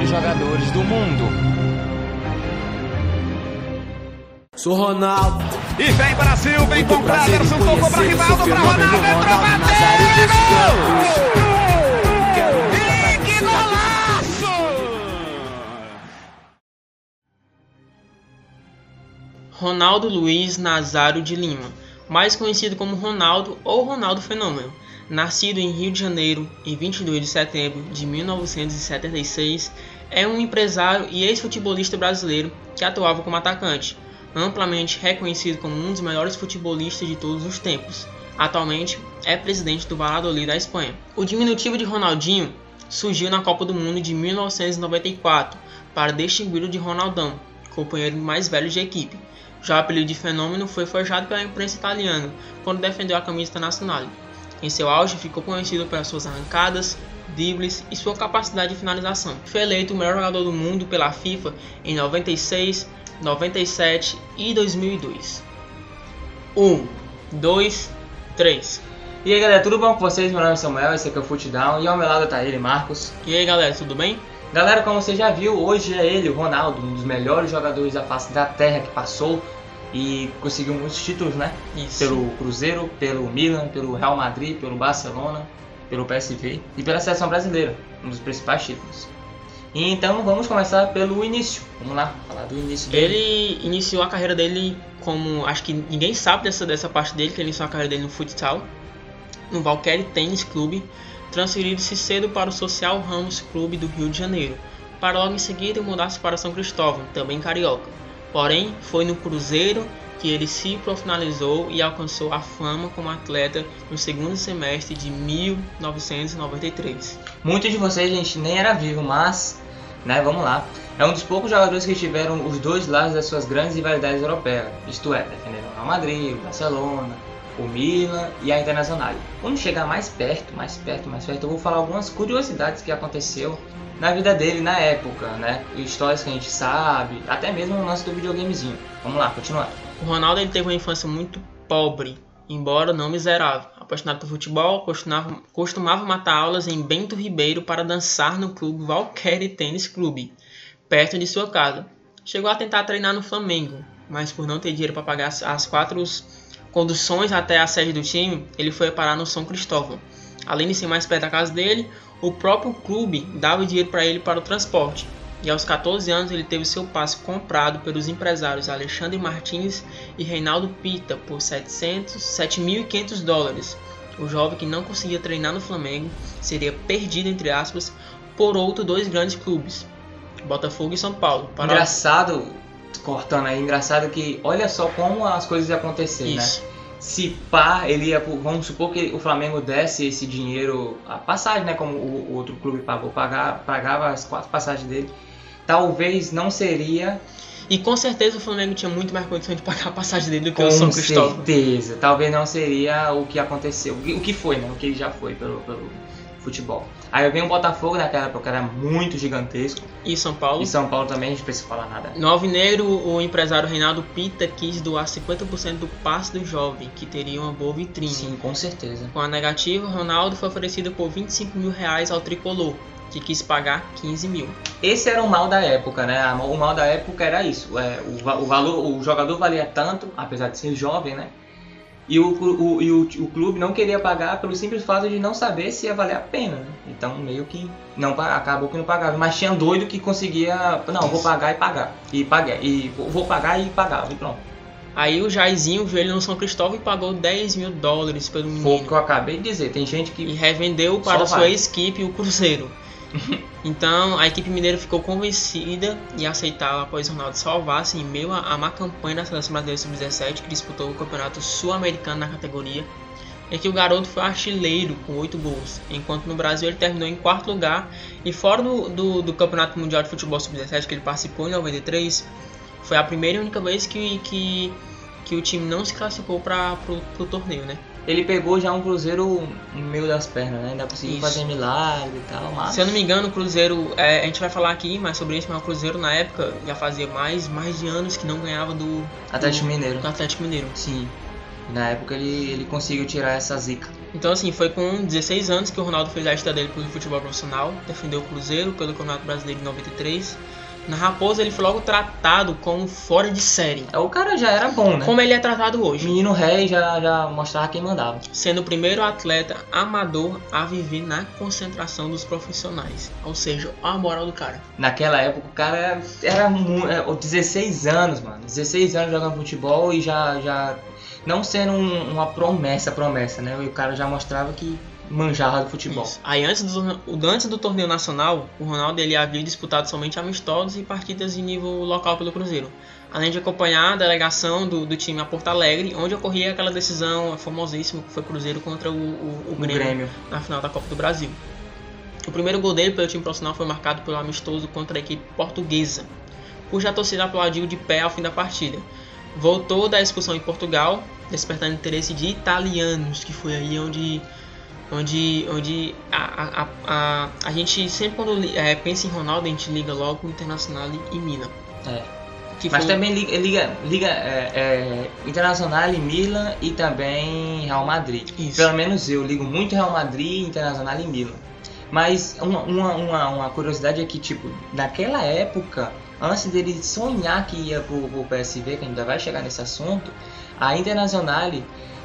melhores jogadores do mundo. Sou Ronaldo. E vem Brasil, vem com Cleverson, tocou pra Rivaldo, pra Ronaldo, entrou, bateu! Que golaço! Ronaldo Luiz Nazário de Lima, mais conhecido como Ronaldo ou Ronaldo Fenômeno, nascido em Rio de Janeiro em 22 de setembro de 1976, é um empresário e ex-futebolista brasileiro que atuava como atacante, amplamente reconhecido como um dos melhores futebolistas de todos os tempos. Atualmente é presidente do Valladolid da Espanha. O diminutivo de Ronaldinho surgiu na Copa do Mundo de 1994 para distinguir o de Ronaldão, companheiro mais velho de equipe. Já o apelido de Fenômeno foi forjado pela imprensa italiana quando defendeu a camisa internacional. Em seu auge, ficou conhecido pelas suas arrancadas, dribles e sua capacidade de finalização. Foi eleito o melhor jogador do mundo pela FIFA em 96, 97 e 2002. 1, 2, 3. E aí galera, tudo bom com vocês? Meu nome é Samuel, esse aqui é o Footdown e ao meu lado tá ele, Marcos. E aí galera, tudo bem? Galera, como você já viu, hoje é ele, o Ronaldo, um dos melhores jogadores da face da terra que passou e conseguiu muitos títulos, né? Isso. Pelo Cruzeiro, pelo Milan, pelo Real Madrid, pelo Barcelona, pelo PSV e pela seleção brasileira, um dos principais títulos. E então vamos começar pelo início. Vamos lá, falar do início dele. Ele iniciou a carreira dele como. Acho que ninguém sabe dessa, dessa parte dele, que ele iniciou a carreira dele no futsal, no Valkyrie Tênis Clube, transferindo-se cedo para o Social Ramos Clube do Rio de Janeiro, para logo em seguida mudar-se para São Cristóvão, também carioca. Porém, foi no Cruzeiro que ele se profissionalizou e alcançou a fama como atleta no segundo semestre de 1993. Muitos de vocês, gente, nem era vivo, mas, né, vamos lá. É um dos poucos jogadores que tiveram os dois lados das suas grandes rivalidades europeias, isto é, defendendo o Real Madrid, o Barcelona, o Milan e a Internacional. Quando chegar mais perto, mais perto, mais perto, eu vou falar algumas curiosidades que aconteceu na vida dele na época, né? Histórias que a gente sabe, até mesmo no lance do videogamezinho. Vamos lá, continuar. O Ronaldo ele teve uma infância muito pobre, embora não miserável. Apaixonado por futebol, costumava, costumava matar aulas em Bento Ribeiro para dançar no clube Valkyrie Tênis Clube, perto de sua casa. Chegou a tentar treinar no Flamengo, mas por não ter dinheiro para pagar as quatro conduções até a sede do time, ele foi parar no São Cristóvão. Além de ser mais perto da casa dele, o próprio clube dava dinheiro para ele para o transporte. E aos 14 anos ele teve seu passe comprado pelos empresários Alexandre Martins e Reinaldo Pita por 700, 7.500 dólares. O jovem que não conseguia treinar no Flamengo seria perdido entre aspas por outros dois grandes clubes, Botafogo e São Paulo. Para... Engraçado, cortando aí, engraçado que olha só como as coisas iam acontecer, Isso. né? Se pá, ele ia, vamos supor que o Flamengo desse esse dinheiro, a passagem, né? Como o, o outro clube pagou, pagava, pagava as quatro passagens dele. Talvez não seria. E com certeza o Flamengo tinha muito mais condição de pagar a passagem dele do que Com o São Cristóvão. certeza. Talvez não seria o que aconteceu. O que, o que foi, né? O que já foi pelo, pelo futebol. Aí vem o Botafogo naquela época, era muito gigantesco. E São Paulo. E São Paulo também, a gente precisa falar nada. No Alvinegro, o empresário Reinaldo Pita quis doar 50% do passe do jovem, que teria uma boa vitrine. Sim, com certeza. Com a negativa, Ronaldo foi oferecido por 25 mil reais ao tricolor, que quis pagar 15 mil. Esse era o mal da época, né? O mal da época era isso. É, o, o valor, o jogador valia tanto, apesar de ser jovem, né? E o, o, e o, o clube não queria pagar pelo simples fato de não saber se ia valer a pena, né? Então meio que não acabou que não pagava. Mas tinha doido que conseguia, não, vou pagar e pagar. E paguei, e vou- pagar e pagava, e pronto. Aí o Jairzinho viu ele no São Cristóvão e pagou 10 mil dólares pelo Foi o menino. que eu acabei de dizer. Tem gente E que. revendeu para sua vai. ex-equipe, o Cruzeiro. então a equipe mineira ficou convencida e aceitava após o Ronaldo salvar-se em meio à má campanha da seleção brasileira sub-17 que disputou o campeonato sul-americano na categoria, em que o garoto foi artilheiro com 8 gols, enquanto no Brasil ele terminou em quarto lugar e fora do, do, do campeonato mundial de futebol sub-17 que ele participou em 93, foi a primeira e única vez que, que, que o time não se classificou para o torneio, né? Ele pegou já um Cruzeiro no meio das pernas, né? Ainda conseguiu Isso. fazer milagre e tal, mas. Se eu não me engano, o Cruzeiro, é, a gente vai falar aqui mais sobre isso, mas o Cruzeiro na época já fazia mais, mais de anos que não ganhava do, Atlético do, Mineiro. do Atlético Mineiro. Sim. Na época ele, ele conseguiu tirar essa zica. Então, assim, foi com 16 anos que o Ronaldo fez a estreia dele pelo futebol profissional, defendeu o Cruzeiro pelo Campeonato Brasileiro de 93. Na Raposa, ele foi logo tratado como fora de série, O cara já era bom, né? como ele é tratado hoje, Menino rei já, já mostrava quem mandava. sendo o primeiro atleta amador a viver na concentração dos profissionais. Ou seja, a moral do cara. Naquela época o cara era, era mu- é, 16 anos, mano. 16 anos jogando futebol e já. já não sendo um- uma promessa, promessa, né? E o cara já mostrava que manjava do futebol. Isso. Aí antes do, antes do torneio nacional, o Ronaldo ele havia disputado somente amistosos e partidas de nível local pelo Cruzeiro. Além de acompanhar a delegação do, do time a Porto Alegre, onde ocorria aquela decisão famosíssima que foi Cruzeiro contra o, o, o O Grêmio, Grêmio. na final da Copa do Brasil. O primeiro gol dele pelo time profissional foi marcado pelo amistoso contra a equipe portuguesa, cuja torcida aplaudiu de pé ao fim da partida. Voltou da expulsão em Portugal, despertando interesse de italianos, que foi aí onde onde, onde a, a, a, a, gente sempre quando é, pensa em Ronaldo a gente liga logo Internacional e Milan. É. Mas foi- também liga, liga, liga é, é, Internacional e Milan e também Real Madrid. Isso. Pelo menos eu ligo muito Real Madrid, Internacional e Milan. Mas uma, uma, uma, uma curiosidade é que, tipo, naquela época, antes dele sonhar que ia pro, pro PSV, que ainda vai chegar nesse assunto, a Internacional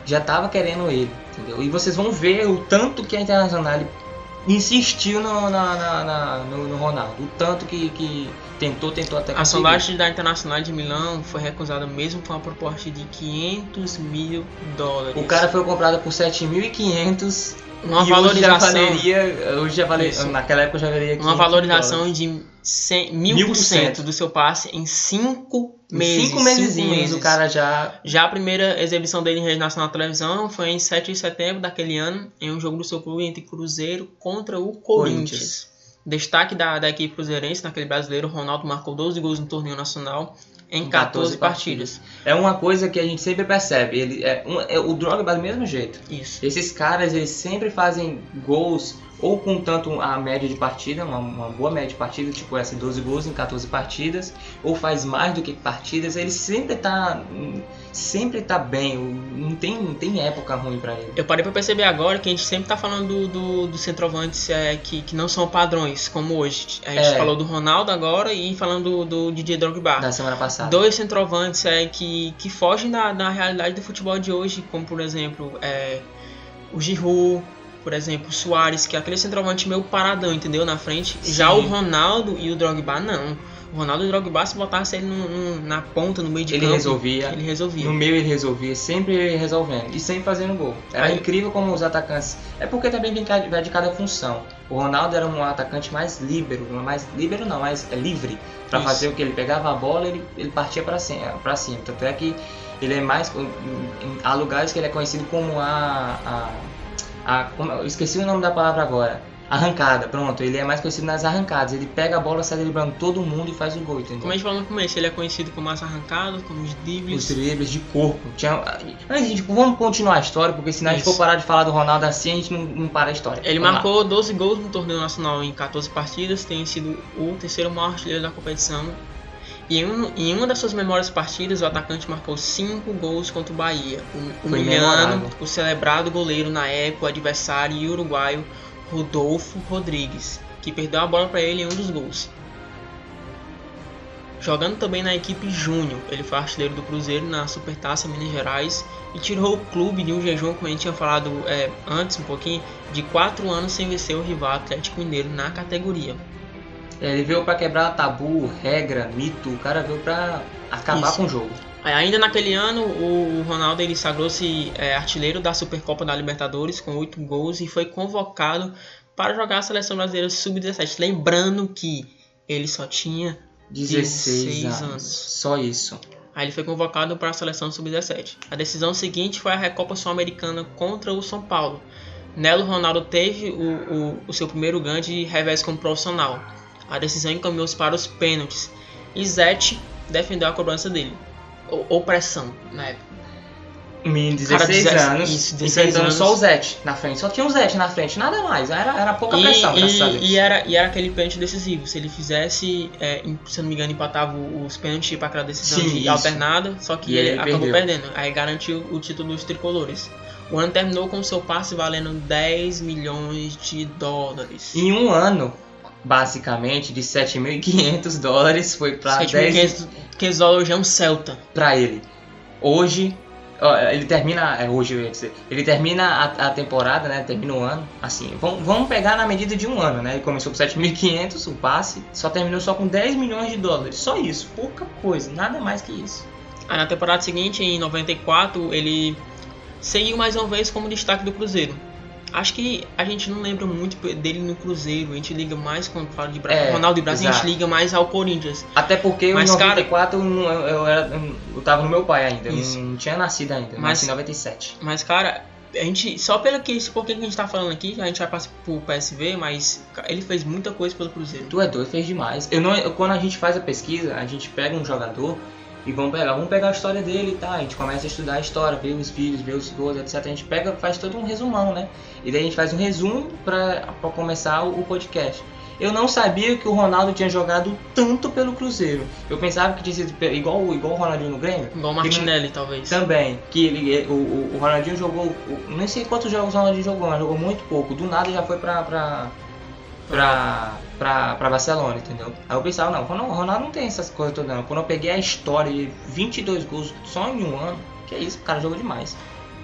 já tava querendo ele, entendeu? E vocês vão ver o tanto que a Internacional insistiu no, na, na- na- no, no Ronaldo. O tanto que, que tentou, tentou até A conseguir. sondagem da Internacional de Milão foi recusada mesmo com a proposta de 500 mil dólares. O cara foi comprado por 7.500 uma e hoje já valorização, valeria, hoje já valeria, Isso. naquela época já valeria 500 uma valorização dólares. de 100, mil por 1000% cento do seu passe em 5 Em meses. cinco meses, cinco meses. o cara já Já a primeira exibição dele em rede nacional na televisão foi em 7 de setembro daquele ano, em um jogo do seu clube entre Cruzeiro contra o Corinthians. Corinthians. Destaque da, da equipe cruzeirense naquele brasileiro, Ronaldo marcou 12 gols no torneio nacional em Em 14, 14 partidas. é uma coisa que a gente sempre percebe. Ele é, um, é o Drogba do mesmo jeito. Isso. Esses caras eles sempre fazem gols ou com tanto a média de partida, uma, uma boa média de partida, tipo essa 12 gols em 14 partidas, ou faz mais do que partidas, ele sempre tá sempre tá bem, não tem, não tem época ruim pra ele. Eu parei pra perceber agora que a gente sempre tá falando do, do, dos centroavantes é, que, que não são padrões, como hoje. A gente É. falou do Ronaldo agora e falando do, do Didier Drogba. Da semana passada. Dois centroavantes é, que, que fogem da, da realidade do futebol de hoje, como por exemplo é, o Giroud, por exemplo, o Soares, que é aquele centroavante meio paradão, entendeu? Na frente. Já Sim. o Ronaldo e o Drogba, não. O Ronaldo e o Drogba, se botasse ele no- na ponta, no meio de Ele campo, resolvia. ele resolvia. No meio ele resolvia, sempre resolvendo e sempre fazendo gol. Era Aí- incrível como os atacantes. É porque também vem de cada função. O Ronaldo era um atacante mais líbero, mais líbero não, mais é livre para fazer o que ele pegava a bola, ele, ele partia para cima, para cima. Tanto é que ele é mais há lugares que ele é conhecido como a, a, a como- eu esqueci o nome da palavra agora. Arrancada, pronto. Ele é mais conhecido nas arrancadas. Ele pega a bola, sai driblando todo mundo e faz o gol, entendeu? Como a gente falou no começo, ele é conhecido como as arrancadas, como os Os dribles. dribles de corpo. Tinha... Mas, tipo, vamos continuar a história, porque senão a gente Isso. for parar de falar do Ronaldo assim, a gente não, não para a história. Ele Vamos lá. marcou 12 gols no torneio nacional em 14 partidas, tem sido o terceiro maior artilheiro da competição. E em, um- em uma das suas melhores partidas, o atacante marcou 5 gols contra o Bahia, hum- humilhando o celebrado goleiro na época, o adversário e uruguaio Rodolfo Rodrigues, que perdeu a bola para ele em um dos gols. Jogando também na equipe Júnior, ele foi artilheiro do Cruzeiro na Supertaça Minas Gerais e tirou o clube de um jejum, como a gente tinha falado é, antes um pouquinho, de 4 anos sem vencer o rival Atlético Mineiro na categoria. Ele veio pra quebrar tabu, regra, mito. O cara veio pra acabar Isso. com o jogo. Aí, Ainda naquele ano, o Ronaldo ele sagrou-se é, artilheiro da Supercopa da Libertadores com 8 gols e foi convocado para jogar a seleção brasileira sub-17. Lembrando que ele só tinha 16, 16 anos. anos. Só isso. Aí ele foi convocado para a seleção sub-17. A decisão seguinte foi a Recopa Sul-Americana contra o São Paulo. Nela, o Ronaldo teve o, o, o seu primeiro grande revés como profissional. A decisão encaminhou-se para os pênaltis. E Zete defendeu a cobrança dele. Ou, ou pressão, na época. Um menino de Cara, 16 16 anos, isso, 16 enfrentando anos. só o Zete na frente. Só tinha o Zete na frente, nada mais. Era, era pouca E, pressão, e, e era, e era aquele pênalti decisivo. Se ele fizesse, é, se eu não me engano, empatava os pênaltis para aquela decisão Sim, de isso. alternada, só que E ele, ele acabou perdeu. perdendo. Aí garantiu o título dos tricolores. O ano terminou com seu passe valendo 10 milhões de dólares. Em um ano, basicamente, de 7.500 dólares foi para 10 7.500 dólares é um Celta. para ele. Hoje, ele termina, é hoje eu ia dizer, ele termina a, a temporada, né? Termina o ano, assim. Vamos, vamos pegar na medida de um ano, né? Ele começou com 7.500 o passe, só terminou só com 10 milhões de dólares. Só isso, pouca coisa, nada mais que isso. Aí na temporada seguinte, em 94, ele seguiu mais uma vez como destaque do Cruzeiro. Acho que a gente não lembra muito dele no Cruzeiro, a gente liga mais quando fala de Bra É, Ronaldo e Brasil, a exato. gente liga mais ao Corinthians. Até porque Mas, em cara- 94 eu, não- eu, eu, era, eu tava no meu pai ainda, eu Isso. não tinha nascido ainda, eu Mas- nasci em 97. Mas, cara, a gente. Só pelo que. Por que a gente tá falando aqui, a gente vai passar pro PSV, mas ele fez muita coisa pelo Cruzeiro. Tu é doido, fez demais. Eu não, eu- quando a gente faz a pesquisa, a gente pega um jogador e vamos pegar, vamos pegar a história dele tá, a gente começa a estudar a história, ver os vídeos, ver os gols, etc. A gente pega, faz todo um resumão, né? E daí a gente faz um resumo pra, pra começar o, o podcast. Eu não sabia que o Ronaldo tinha jogado tanto pelo Cruzeiro. Eu pensava que tinha sido igual, igual o Ronaldinho no Grêmio. Igual o Martinelli, talvez. Também, que ele, o, o, o Ronaldinho jogou, o- nem sei quantos jogos o Ronaldinho jogou, mas jogou muito pouco. Do nada já foi pra, pra, pra, pra, pra Barcelona, entendeu? Aí eu pensava, não, o Ronaldo, não tem essas coisas todas não. Quando eu peguei a história de 22 gols só em um ano, que é isso, o cara jogou demais.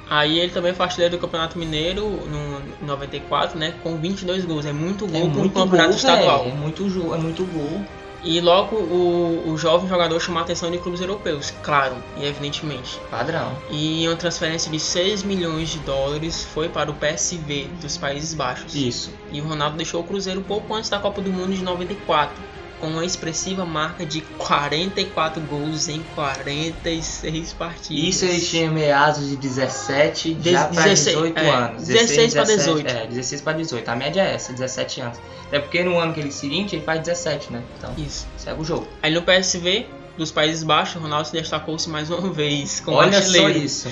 Aí ele também foi artilheiro do Campeonato Mineiro no em 94, né? Com 22 gols. É muito gol é muito campeonato gol, estadual. é muito, é muito gol. E logo o, o jovem jogador chamou a atenção de clubes europeus, claro, e evidentemente. Padrão. E uma transferência de 6 milhões de dólares foi para o PSV dos Países Baixos. Isso. E o Ronaldo deixou o Cruzeiro pouco antes da Copa do Mundo de 94, com uma expressiva marca de 44 gols em 46 partidas. Isso ele tinha meados de 17 Dez- já 16, 18 é, anos. 16 pra 17, 18. É, 16 pra 18. A média é essa, 17 anos. Até porque no ano que ele seguinte ele faz 17, né? Então, Isso. segue o jogo. Aí no PSV dos Países Baixos, o Ronaldo se destacou-se mais uma vez Olha só isso.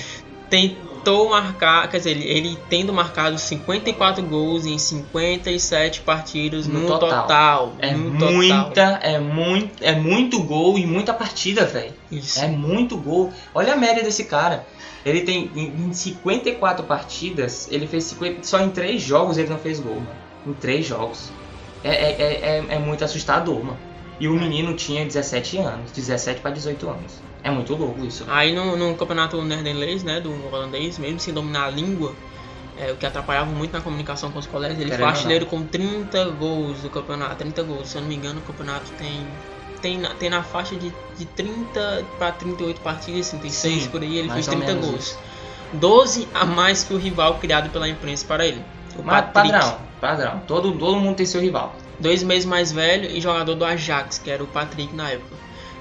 Tentou marcar, quer dizer, ele, ele tendo marcado 54 gols em 57 partidas No no, total. total. É no total. muita, é muito, é muito gol e muita partida, velho. Isso. É muito gol. Olha a média desse cara. Ele tem em em 54 partidas, ele fez 50, só em 3 jogos ele não fez gol, mano. Em 3 jogos. É, é, é, é, é muito assustador, mano. E o menino tinha 17 anos, 17 para 18 anos. É muito louco isso. Aí no, no campeonato neerlandês, né, do holandês, mesmo sem dominar a língua, é, o que atrapalhava muito na comunicação com os colegas, ele Querendo foi artilheiro com 30 gols do campeonato. 30 gols, se eu não me engano, o campeonato tem tem na, tem na faixa de, de 30 para 38 partidas, 36 Sim, por aí, ele fez ou 30 menos gols. isso. 12 a mais que o rival criado pela imprensa para ele. O Mas Patrick, padrão, padrão. Todo, todo mundo tem seu rival. Dois meses mais velho e jogador do Ajax, que era o Patrick na época.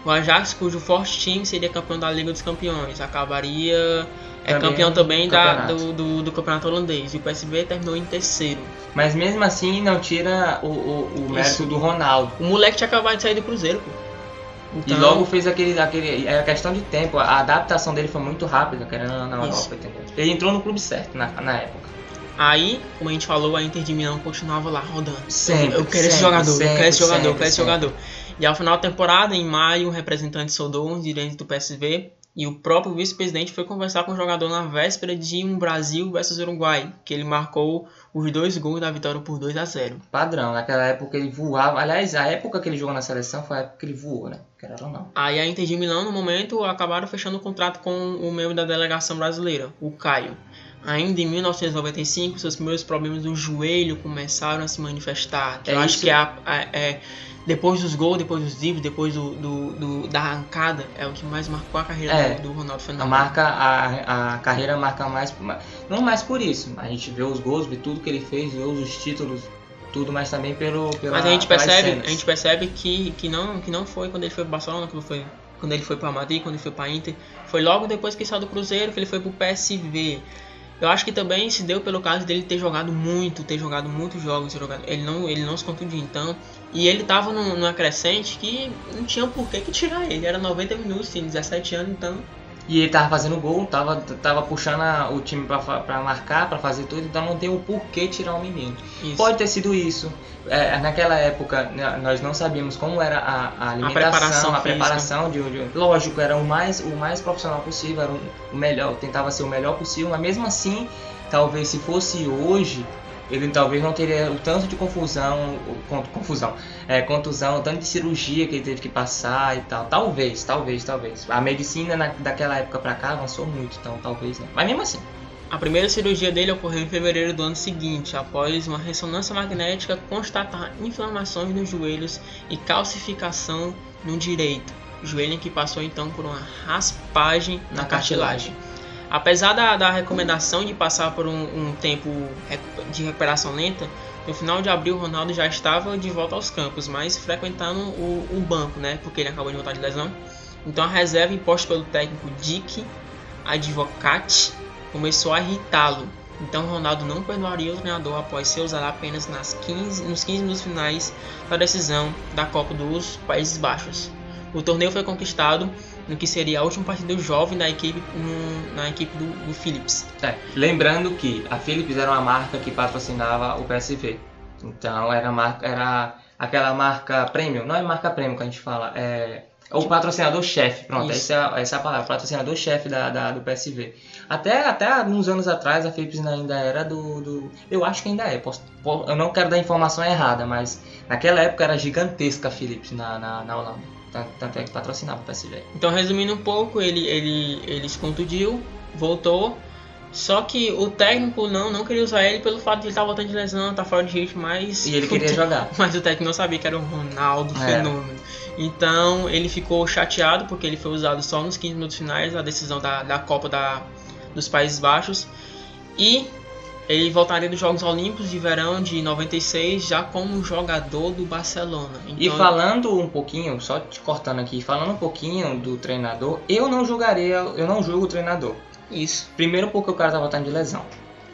O Ajax, cujo forte time seria campeão da Liga dos Campeões, acabaria é Também campeão também da, do, do, do campeonato holandês. E o PSV terminou em terceiro. Mas mesmo assim não tira o, o, o mérito Isso. do Ronaldo. O moleque tinha acabado de sair do Cruzeiro, pô. E Então, logo fez aquele, aquele. É questão de tempo. A adaptação dele foi muito rápida, querendo na. Europa? Ele entrou no clube certo na, na época. Aí, como a gente falou, a Inter de Milão continuava lá rodando. Sempre, eu quero esse sempre, jogador, eu quero sempre, esse jogador, eu sempre, quero esse sempre. jogador. E ao final da temporada, em maio, o representante soldou os direitos do PSV e o próprio vice-presidente foi conversar com o jogador na véspera de um Brasil versus Uruguai, que ele marcou os dois gols da vitória por 2 a 0 Padrão, naquela época ele voava. Aliás, a época que ele jogou na seleção foi a época que ele voou, né? Querendo ou não. Aí a Inter de Milão, no momento, acabaram fechando o contrato com o membro da delegação brasileira, o Caio. Ainda em 1995, seus primeiros problemas do joelho começaram a se manifestar. Que É eu acho isso. que é, a- a- é- depois dos gols, depois dos dribles, depois do, do- do- da arrancada, é o que mais marcou a carreira É. do, do Ronaldo A Fenômeno. marca, a, a carreira marca mais. Não mais por isso. A gente vê os gols, vê tudo que ele fez, vê os títulos, tudo, mas também pelo. Pela, Mas a gente percebe, a gente percebe que, que, não, que não foi quando ele foi pro Barcelona, quando, foi, quando ele foi pro Madrid, quando ele foi pra Inter. Foi logo depois que saiu do Cruzeiro, que ele foi pro PSV. Eu acho que também se deu pelo caso dele ter jogado muito, ter jogado muitos jogos, jogado, ele não, ele não se contundiu então. E ele tava num- numa crescente que não tinha por que tirar ele. Era 90 minutos, tinha 17 anos, então E ele tava fazendo gol, tava, tava puxando a- o time pra marcar, pra fazer tudo, então não tem o porquê tirar o menino. Isso. Pode ter sido isso. É, naquela época né, nós não sabíamos como era a, a alimentação, preparação a preparação de, de- Lógico, era o mais, o mais profissional possível, era o, melhor, tentava ser o melhor possível, mas mesmo assim, talvez se fosse hoje, ele talvez não teria o tanto de confusão, confusão, é, contusão, tanto de cirurgia que ele teve que passar e tal. Talvez, talvez, talvez. A medicina na- daquela época pra cá avançou muito, então talvez, né? Mas mesmo assim. A primeira cirurgia dele ocorreu em fevereiro do ano seguinte, após uma ressonância magnética constatar inflamações nos joelhos e calcificação no direito, joelho em que passou então por uma raspagem na, Na cartilagem. Apesar da, da recomendação de passar por um, um tempo de recuperação lenta, no final de abril Ronaldo já estava de volta aos campos, mas frequentando o, o banco, né? Porque ele acabou de voltar de lesão. Então a reserva imposta pelo técnico Dick Advocati começou a irritá-lo. Então Ronaldo não perdoaria o treinador após ser usado apenas nas 15, nos 15 minutos finais da decisão da Copa dos Países Baixos. O torneio foi conquistado no que seria a última partida jovem da equipe na equipe do, do Philips. É, lembrando que a Philips era uma marca que patrocinava o PSV. Então era marca, era aquela marca premium, não é marca premium que a gente fala, é o patrocinador-chefe, pronto, Isso. essa é, a, essa é a palavra, patrocinador-chefe da, da- do PSV. Até, até uns anos atrás a Philips ainda era do, do- Eu acho que ainda é, posso- po- eu não quero dar informação errada, mas naquela época era gigantesca a Philips na, na, na Holanda. Tanto, tanto é que patrocinava o PSV. Então, resumindo um pouco, ele, ele, ele se contundiu, voltou. Só que o técnico não, não queria usar ele pelo fato de ele estar voltando de lesão, tá fora de ritmo, mas. E ele queria jogar. Mas o técnico não sabia que era o Ronaldo É. Fenômeno. Então ele ficou chateado porque ele foi usado só nos 15 minutos finais da decisão da, da Copa da, dos Países Baixos. E ele voltaria dos Jogos Olímpicos de Verão de 96 já como jogador do Barcelona. E Então, falando um pouquinho, só te cortando aqui, falando um pouquinho do treinador, eu não julgaria, eu não julgo o treinador. Isso, Primeiro porque o cara tá voltando de lesão.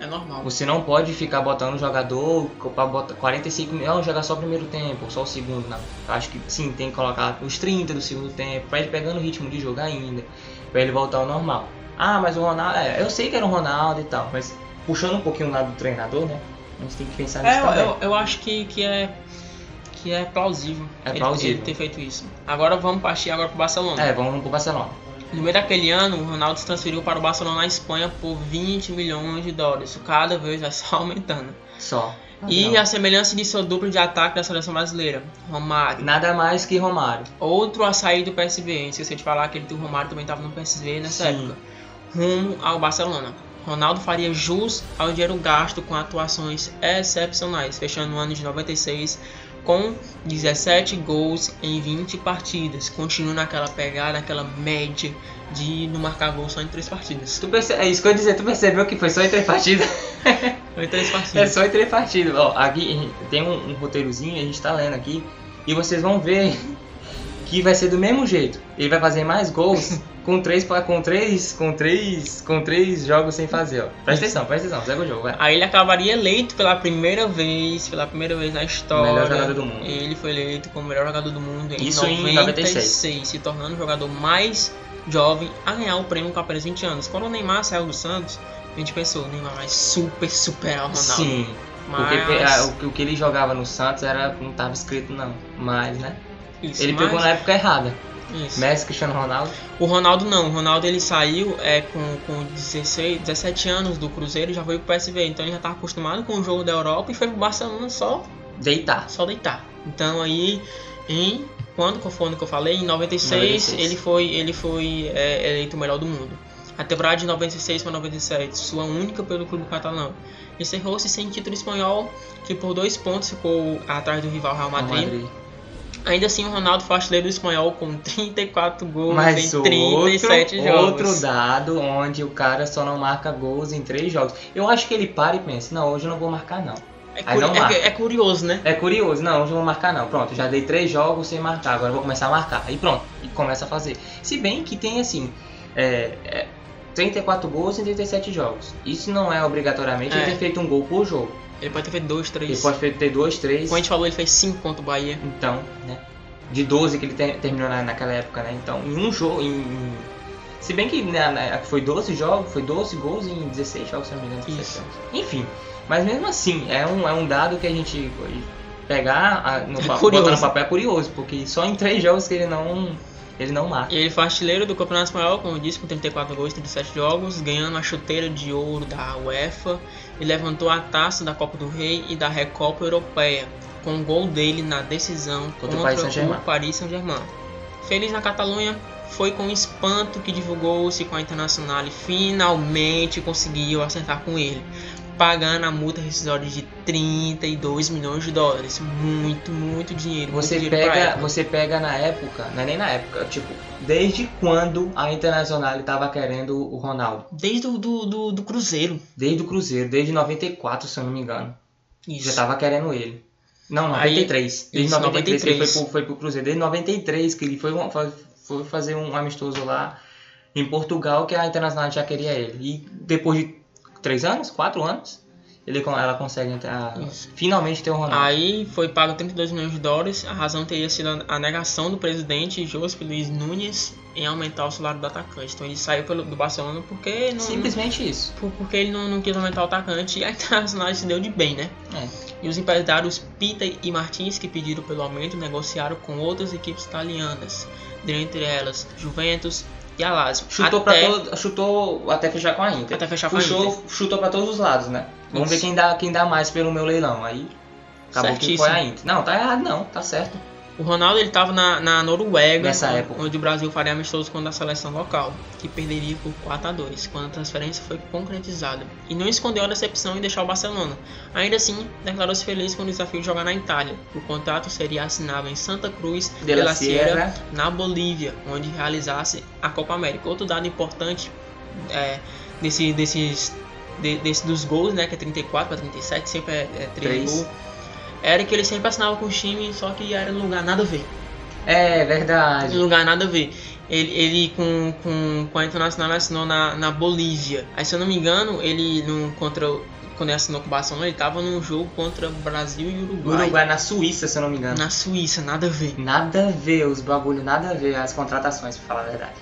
é normal. Você não pode ficar botando o jogador pra botar 45 minutos, não, jogar só o primeiro tempo, só o segundo, não. Acho que sim, tem que colocar os 30 do segundo tempo, pra ele pegando o ritmo de jogar ainda, pra ele voltar ao normal. Ah, mas o Ronaldo, é, eu sei que era o Ronaldo e tal, mas puxando um pouquinho o lado do treinador, né? A gente tem que pensar nisso É, eu, também. eu, eu acho que, que é que é plausível, É ele- plausível. ele ter feito isso. Agora vamos partir agora pro Barcelona. É, vamos pro Barcelona. No meio daquele ano, o Ronaldo se transferiu para o Barcelona na Espanha por 20 milhões de dólares. Isso cada vez vai só aumentando. Só. E Não. a semelhança de seu duplo de ataque da seleção brasileira, Romário. Nada mais que Romário. Outro a sair do PSV. Esqueci de falar que ele, o Romário também estava no PSV nessa Sim. época. Rumo ao Barcelona. Ronaldo faria jus ao dinheiro gasto com atuações excepcionais, fechando o ano de 96 com 17 gols em 20 partidas. Continua naquela pegada, aquela média de não marcar gol só em 3 partidas. Tu perce... É isso que eu ia dizer, tu percebeu que foi só em três partidas? Foi 3 é partidas. só em três partidas. Ó, aqui tem um, um roteirozinho, a gente tá lendo aqui, e vocês vão ver que vai ser do mesmo jeito. Ele vai fazer mais gols com três, com três, com três, com três jogos sem fazer, ó. Presta atenção, presta atenção, segue o jogo, vai. Aí ele acabaria eleito pela primeira vez, pela primeira vez na história. Melhor jogador do mundo. Ele foi eleito como melhor jogador do mundo em Isso em 96, se tornando o jogador mais jovem a ganhar o prêmio com apenas 20 anos. Quando o Neymar saiu do Santos, a gente pensou, o Neymar vai super superar o Ronaldo. Sim, porque mas... ah, o, que- ele jogava no Santos era, não tava escrito não, mas, né? isso, Ele mas- pegou na época errada. Isso. Messi, Cristiano Ronaldo. O Ronaldo não, o Ronaldo ele saiu é, com, com 16, 17 anos do Cruzeiro e já foi pro PSV, então ele já estava acostumado com o jogo da Europa e foi pro Barcelona só Deitar. só deitar. Então aí em quando ano que eu falei, em 96, 96. ele foi ele foi é, eleito o melhor do mundo. A temporada de 96 para 97, sua única pelo clube catalão. Encerrou-se sem título espanhol, que por dois pontos ficou atrás do rival Real Madrid. Madrid. Ainda assim, o Ronaldo foi artilheiro do espanhol com 34 gols Mas em o 37 outro, jogos. outro dado onde o cara só não marca gols em três jogos. Eu acho que ele para e pensa, não, hoje eu não vou marcar não. É, curi- não é- é curioso, né? É curioso, não, hoje eu não vou marcar não. Pronto, já dei três jogos sem marcar, agora eu vou começar a marcar. Aí pronto, e começa a fazer. Se bem que tem assim, é, é, 34 gols em 37 jogos. Isso não é obrigatoriamente É. ele ter feito um gol por jogo. Ele pode ter feito dois, três. Ele pode ter dois, três. Como a gente falou, ele fez 5 contra o Bahia. Então, né? De 12 que ele ter- terminou na, naquela época, né? Então, em um jogo, em, em Se bem que né, né, foi 12 jogos, foi 12 gols em 16 jogos, se não me engano. 16 Isso. Enfim, mas mesmo assim, é um, é um dado que a gente pegar a- no, É curioso. botar no papel é curioso, porque só em 3 jogos que ele não, ele não marca. E ele foi artilheiro do Campeonato Espanhol, como eu disse, com 34 gols em 37 jogos, ganhando a chuteira de ouro da UEFA e levantou a taça da Copa do Rei e da Recopa Europeia, com o gol dele na decisão Contra o contra, Paris Saint-Germain. o Paris Saint-Germain. Feliz na Catalunha, foi com espanto que divulgou-se com a Internacional e finalmente conseguiu acertar com ele, pagando a multa rescisória de 32 milhões de dólares. Muito, muito dinheiro. muito Você dinheiro pra pega, você pega na época, não é nem na época, tipo, desde quando a Internacional estava querendo o Ronaldo? Desde o do, do, do Cruzeiro. Desde o Cruzeiro, desde 94, se eu não me engano. Isso. Já tava querendo ele. Não, Aí- 93. Desde isso, 93, que ele 93. foi pro, foi pro Cruzeiro. Desde 93 que ele foi, foi fazer um amistoso lá em Portugal que a Internacional já queria ele. E depois de 3 anos, 4 anos, ele, ela consegue entrar, Isso. finalmente ter o Ronaldo. Aí foi pago 32 milhões de dólares. A razão teria sido a negação do presidente José Luiz Nunes em aumentar o salário do atacante. Então ele saiu pelo, do Barcelona porque não, Simplesmente isso. por- porque ele não, não quis aumentar o atacante e a Internacional se deu de bem, né? É. E os empresários Pita e Martins, que pediram pelo aumento, negociaram com outras equipes italianas, dentre elas Juventus e a Lazio. Chutou, até, todo, chutou até fechar com a Inter. Até fechar com a Puxou, Chutou pra todos os lados, né? Vamos Isso. ver quem dá, quem dá mais pelo meu leilão. Aí acabou que foi a Certíssimo. Inter. Não, tá errado não, tá certo. O Ronaldo ele estava na, na Noruega, Nessa onde, época. onde o Brasil faria amistoso contra a seleção local, que perderia por 4 a 2 quando a transferência foi concretizada. E não escondeu a decepção em deixar o Barcelona. Ainda assim, declarou-se feliz com o desafio de jogar na Itália. O contrato seria assinado em Santa Cruz De la Sierra, na Bolívia, onde realizasse a Copa América. Outro dado importante é, desse, desses de- desse, dos gols, né, que é 34 para 37, sempre é, é 3 Três. gols, era que ele sempre assinava com o time, só que era no lugar nada a ver. É verdade. lugar nada a ver. Ele, ele com, com, com a Internacional assinou na, na Bolívia. Aí se eu não me engano, ele no, contra, quando ele assinou com o Barcelona, ele tava num jogo contra Brasil e Uruguai. Uruguai na Suíça, se eu não me engano. Na Suíça, nada a ver. Nada a ver, os bagulho, nada a ver, as contratações, pra falar a verdade.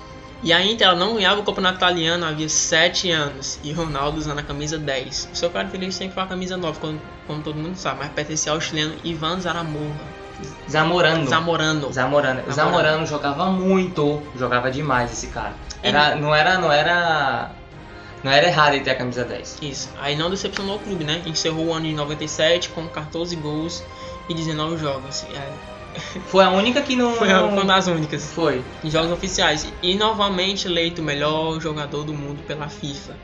E a Inter ela não ganhava o campeonato italiano havia 7 anos. E Ronaldo usando a camisa 10. O seu característico sempre foi a camisa 9, como, como todo mundo sabe. Mas pertencia ao chileno Ivan Zaramorra. Zamorano. Zamorano. Zamorano. O Zamorano jogava muito, jogava demais esse cara. Era, não era, não era, não era errado ele ter a camisa 10. Isso. Aí não decepcionou o clube, né? Encerrou o ano de 97 com 14 gols e 19 jogos. É, Foi a única que não... foi não- uma das únicas Foi. em jogos oficiais. E novamente eleito o melhor jogador do mundo pela FIFA.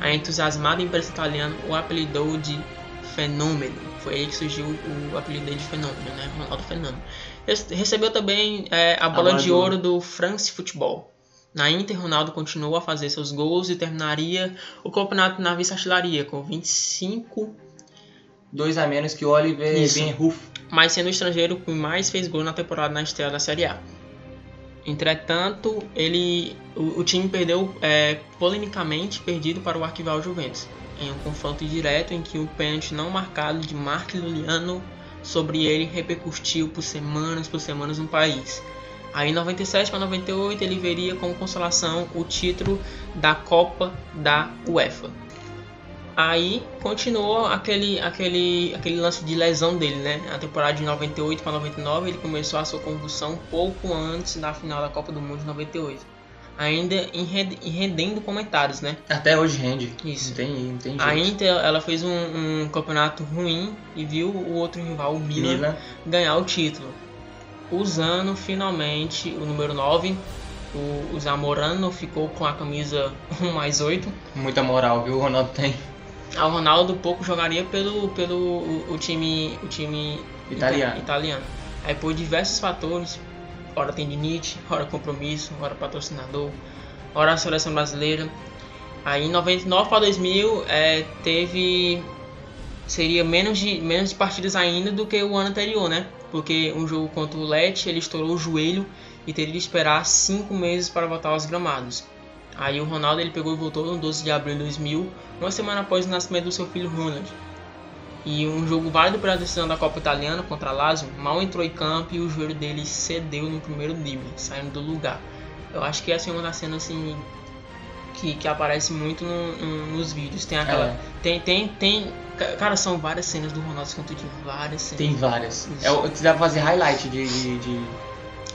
A entusiasmada imprensa italiana o apelidou de Fenômeno. Foi aí que surgiu o apelido dele de Fenômeno, né? Ronaldo Fenômeno. Rece- Recebeu também é, a bola de ouro do France Football. Na Inter, Ronaldo continuou a fazer seus gols e terminaria o campeonato na vice-artilharia com 25 Dois a menos que o Oliver Isso. Benruf. mas sendo o estrangeiro que mais fez gol na temporada na estreia da Série A. Entretanto, ele, o, o time perdeu é, polemicamente perdido para o arquival Juventus, em um confronto direto em que o pênalti não marcado de Mark Luliano sobre ele repercutiu por semanas por semanas no país. Aí em 97 para 98 ele veria como consolação o título da Copa da UEFA. Aí continuou aquele, aquele, aquele lance de lesão dele, né? A temporada de 98 para 99 ele começou a sua convulsão pouco antes da final da Copa do Mundo de 98. Ainda rendendo comentários, né? Até hoje rende. Isso. Não tem, não tem jeito. A Inter ela fez um, um campeonato ruim e viu o outro rival, o Milan, Milan. ganhar o título. Usando finalmente o número 9, o, o Zamorano ficou com a camisa 1 mais 8. Muita moral, viu? O Ronaldo tem. O Ronaldo pouco jogaria pelo, pelo o, o time, o time Italiano. ita- italiano. Aí por diversos fatores, hora tendinite, hora compromisso, hora patrocinador, hora seleção brasileira. Aí em 99 para 2000 é, teve seria menos de menos de partidas ainda do que o ano anterior, né? Porque um jogo contra o Lecce ele estourou o joelho e teria de esperar cinco meses para voltar aos gramados. Aí o Ronaldo ele pegou e voltou no 12 de abril de 2000, uma semana após o nascimento do seu filho Ronald. E um jogo válido pela decisão da Copa Italiana contra a Lazio, mal entrou em campo e o joelho dele cedeu no primeiro drible, saindo do lugar. Eu acho que essa é uma das cenas assim que, que aparece muito no- no- nos vídeos. Tem aquela. É. Tem, tem, tem. ca- Cara, são várias cenas do Ronaldo Escanteio, várias cenas. Tem várias. Isso. É, dá pra fazer highlight de, de, de-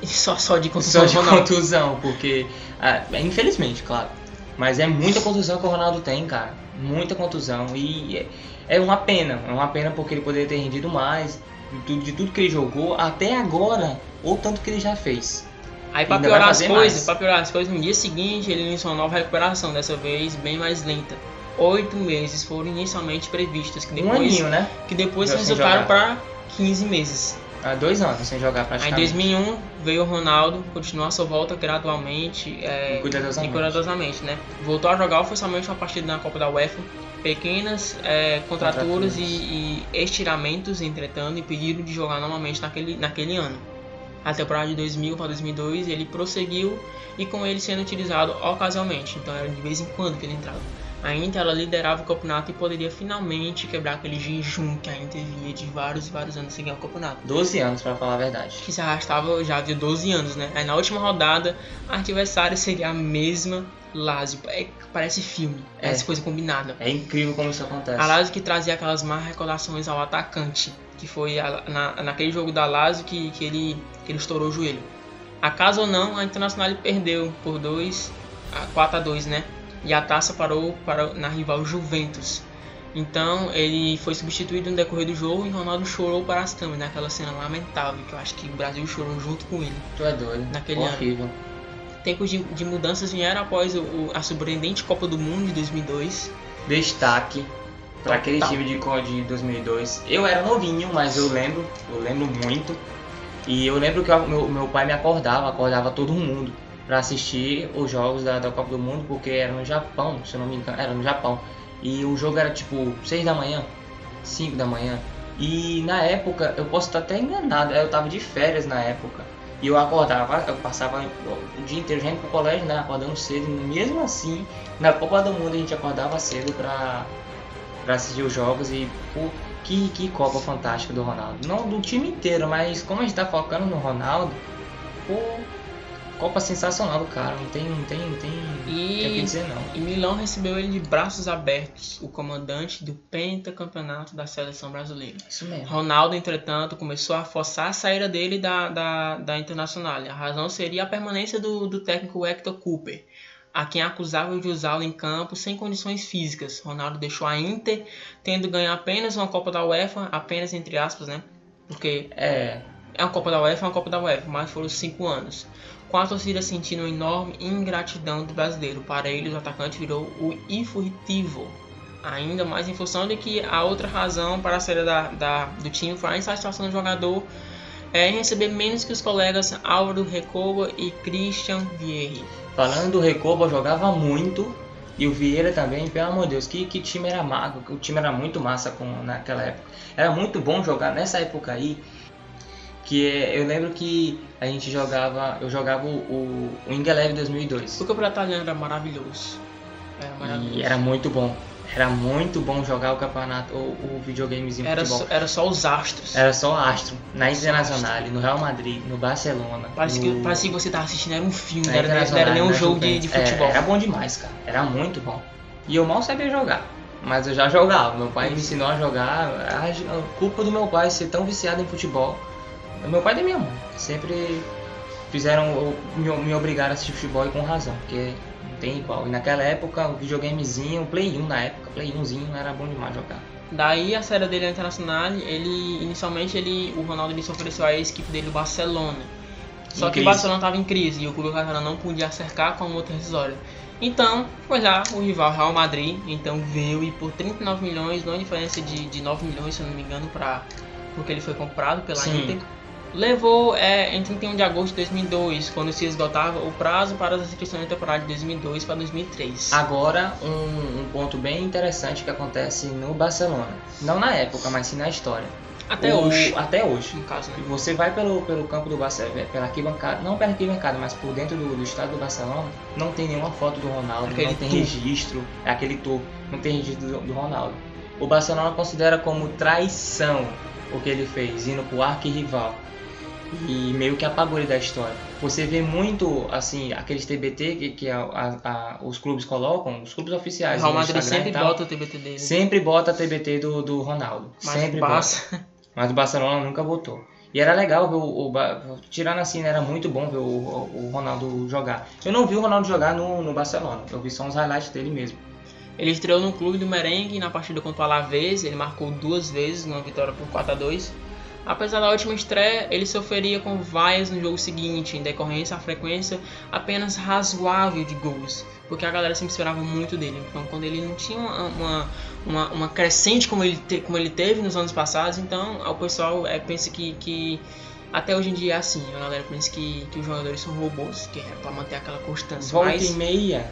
Só, só de contusão só de Ronaldo. contusão, porque. ah, infelizmente, claro. Mas é muita contusão que o Ronaldo tem, cara. Muita contusão. E é, é uma pena. É uma pena porque ele poderia ter rendido mais. De tudo, de tudo que ele jogou até agora. Ou tanto que ele já fez. Aí pra Ainda piorar as coisas, pra piorar as coisas, no dia seguinte ele iniciou uma nova recuperação, dessa vez bem mais lenta. Oito meses foram inicialmente previstos, que um depois, aninho, né? que depois resultaram para 15 meses. Há dois anos sem jogar Aí em praticamente. 2001 veio o Ronaldo, continuou a sua volta gradualmente é, E cuidadosamente. e cuidadosamente, né? Voltou a jogar oficialmente uma partida na Copa da UEFA. Pequenas é, contraturas Contraturas. e, e estiramentos, entretanto, impediram de jogar normalmente naquele, naquele ano. A temporada de 2000 para 2002 ele prosseguiu e com ele sendo utilizado ocasionalmente, então era de vez em quando que ele entrava. A Inter ela liderava o campeonato e poderia finalmente quebrar aquele jejum que a Inter via de vários e vários anos sem ganhar o campeonato 12 anos, pra falar a verdade. que se arrastava já de 12 anos, né? Aí na última rodada, a adversária seria a mesma Lazio. É, parece filme, É. coisa combinada. É incrível como isso acontece. A Lazio que trazia aquelas más recordações ao atacante, que foi a- na, naquele jogo da Lazio que, que, ele, que ele estourou o joelho. Acaso ou não, a Internacional perdeu por 2 a 4 a 2, né? E a taça parou para, na rival Juventus. Então ele foi substituído no decorrer do jogo e Ronaldo chorou para as câmeras, naquela cena lamentável que eu acho que o Brasil chorou junto com ele. Tu é doido. Naquele ano. Horrível. Tempos de, de mudanças vieram após o- o- a surpreendente Copa do Mundo de 2002. Destaque pra aquele time de, de 2002. Eu era novinho, mas eu lembro, eu lembro muito. E eu lembro que o meu, meu pai me acordava, acordava todo mundo pra assistir os jogos da, da Copa do Mundo, porque era no Japão, se eu não me engano, era no Japão. E o jogo era tipo 6 da manhã, 5 da manhã. E na época, eu posso estar até enganado, eu tava de férias na época. E eu acordava, eu passava o dia inteiro já indo pro colégio, né? Acordando cedo. Mesmo assim, na Copa do Mundo a gente acordava cedo pra, pra assistir os jogos. E pô, que, que Copa fantástica do Ronaldo. Não do time inteiro, mas como a gente tá focando no Ronaldo, pô, Copa sensacional do cara. Não tem, não tem, não tem E- o que dizer não. E Milão recebeu ele de braços abertos, o comandante do pentacampeonato da seleção brasileira. Isso mesmo. Ronaldo, entretanto, começou a forçar a saída dele da, da, da Internacional. A razão seria a permanência do, do técnico Hector Cooper, a quem acusava de usá-lo em campo sem condições físicas. Ronaldo deixou a Inter, tendo ganho apenas uma Copa da UEFA, apenas entre aspas, né? Porque É, é uma Copa da UEFA, é uma Copa da UEFA, mas foram cinco anos. Com a torcida sentindo uma enorme ingratidão do brasileiro, para ele o atacante virou o infuritivo. Ainda mais em função de que a outra razão para a saída da, da- do time foi a insatisfação do jogador é, receber menos que os colegas Álvaro Recoba e Christian Vieri. falando do Recoba, jogava muito. E o Vieira também, pelo amor de Deus, que, que time era mago, que o time era muito massa com, naquela época. Era muito bom jogar nessa época aí. Que é- eu lembro que a gente jogava, eu jogava o, o, o Ingelev 2002. O campeonato italiano era maravilhoso. Era maravilhoso. E era muito bom. Era muito bom jogar o campeonato, o, o videogamezinho Era futebol. só, era só os astros. Era só astro. Na Internacional, no Real Madrid, no Barcelona. Parece, que, no... parecia que você estava assistindo, era um filme, era, nem- não era nem um Internacional, jogo de, de Juventus. É, futebol. era bom demais, cara. Era muito bom. E eu mal sabia jogar. Mas eu já jogava. Meu pai me ensinou a jogar. A culpa do meu pai ser tão viciado em futebol. Meu pai e da minha mãe. Sempre fizeram me, me obrigar a assistir futebol e com razão. Porque não tem igual. E naquela época, o videogamezinho, o Play 1 na época, Play 1zinho era bom demais jogar. Daí a saída dele na Internacional, ele inicialmente ele, o Ronaldo ele se ofereceu à ex-equipe dele, o Barcelona. Só Em que o. Barcelona estava em crise e o clube catalão não podia acercar com a multa rescisória. Então, foi lá o rival Real Madrid, então veio e por 39 milhões, numa diferença de, de 9 milhões, se eu não me engano, para porque ele foi comprado pela Sim. Inter. Levou é, em 31 de agosto de 2002, quando se esgotava o prazo para as inscrições da temporada de 2002 para 2003. Agora, um, um ponto bem interessante que acontece no Barcelona. Não na época, mas sim na história. Até O- hoje, Até hoje. no caso, né? Você vai pelo, pelo campo do Barcelona, pela arquibancada, não pela arquibancada, mas por dentro do, do estádio do Barcelona, não tem nenhuma foto do Ronaldo, Aquele não tem registro, é aquele tour, não tem registro do, do Ronaldo. O Barcelona considera como traição o que ele fez, indo pro arquirrival. E meio que apagou ele da história. Você vê muito, assim, aqueles TBT que, que a- a- a- os clubes colocam, os clubes O oficiais Real no Madrid sempre tal, bota o TBT dele. sempre bota a TBT do, do Ronaldo. Mas sempre o bota. Mas o Barcelona nunca botou. E era legal ver o, o tirando assim, né, era muito bom ver o, o- o Ronaldo jogar. Eu não vi o Ronaldo jogar no, no Barcelona, eu vi só uns highlights dele mesmo. Ele estreou no clube do Merengue na partida contra o Alavés, ele marcou duas vezes numa vitória por 4 a 2 Apesar da última estreia, ele sofreria com vaias no jogo seguinte, em decorrência à frequência apenas razoável de gols, porque a galera sempre esperava muito dele. Então, quando ele não tinha uma, uma, uma, crescente como ele, te- como ele teve nos anos passados, então o pessoal é, pensa que, que até hoje em dia é assim. A galera pensa que, que os jogadores são robôs, que é pra manter aquela constância. Volta Mas, e meia,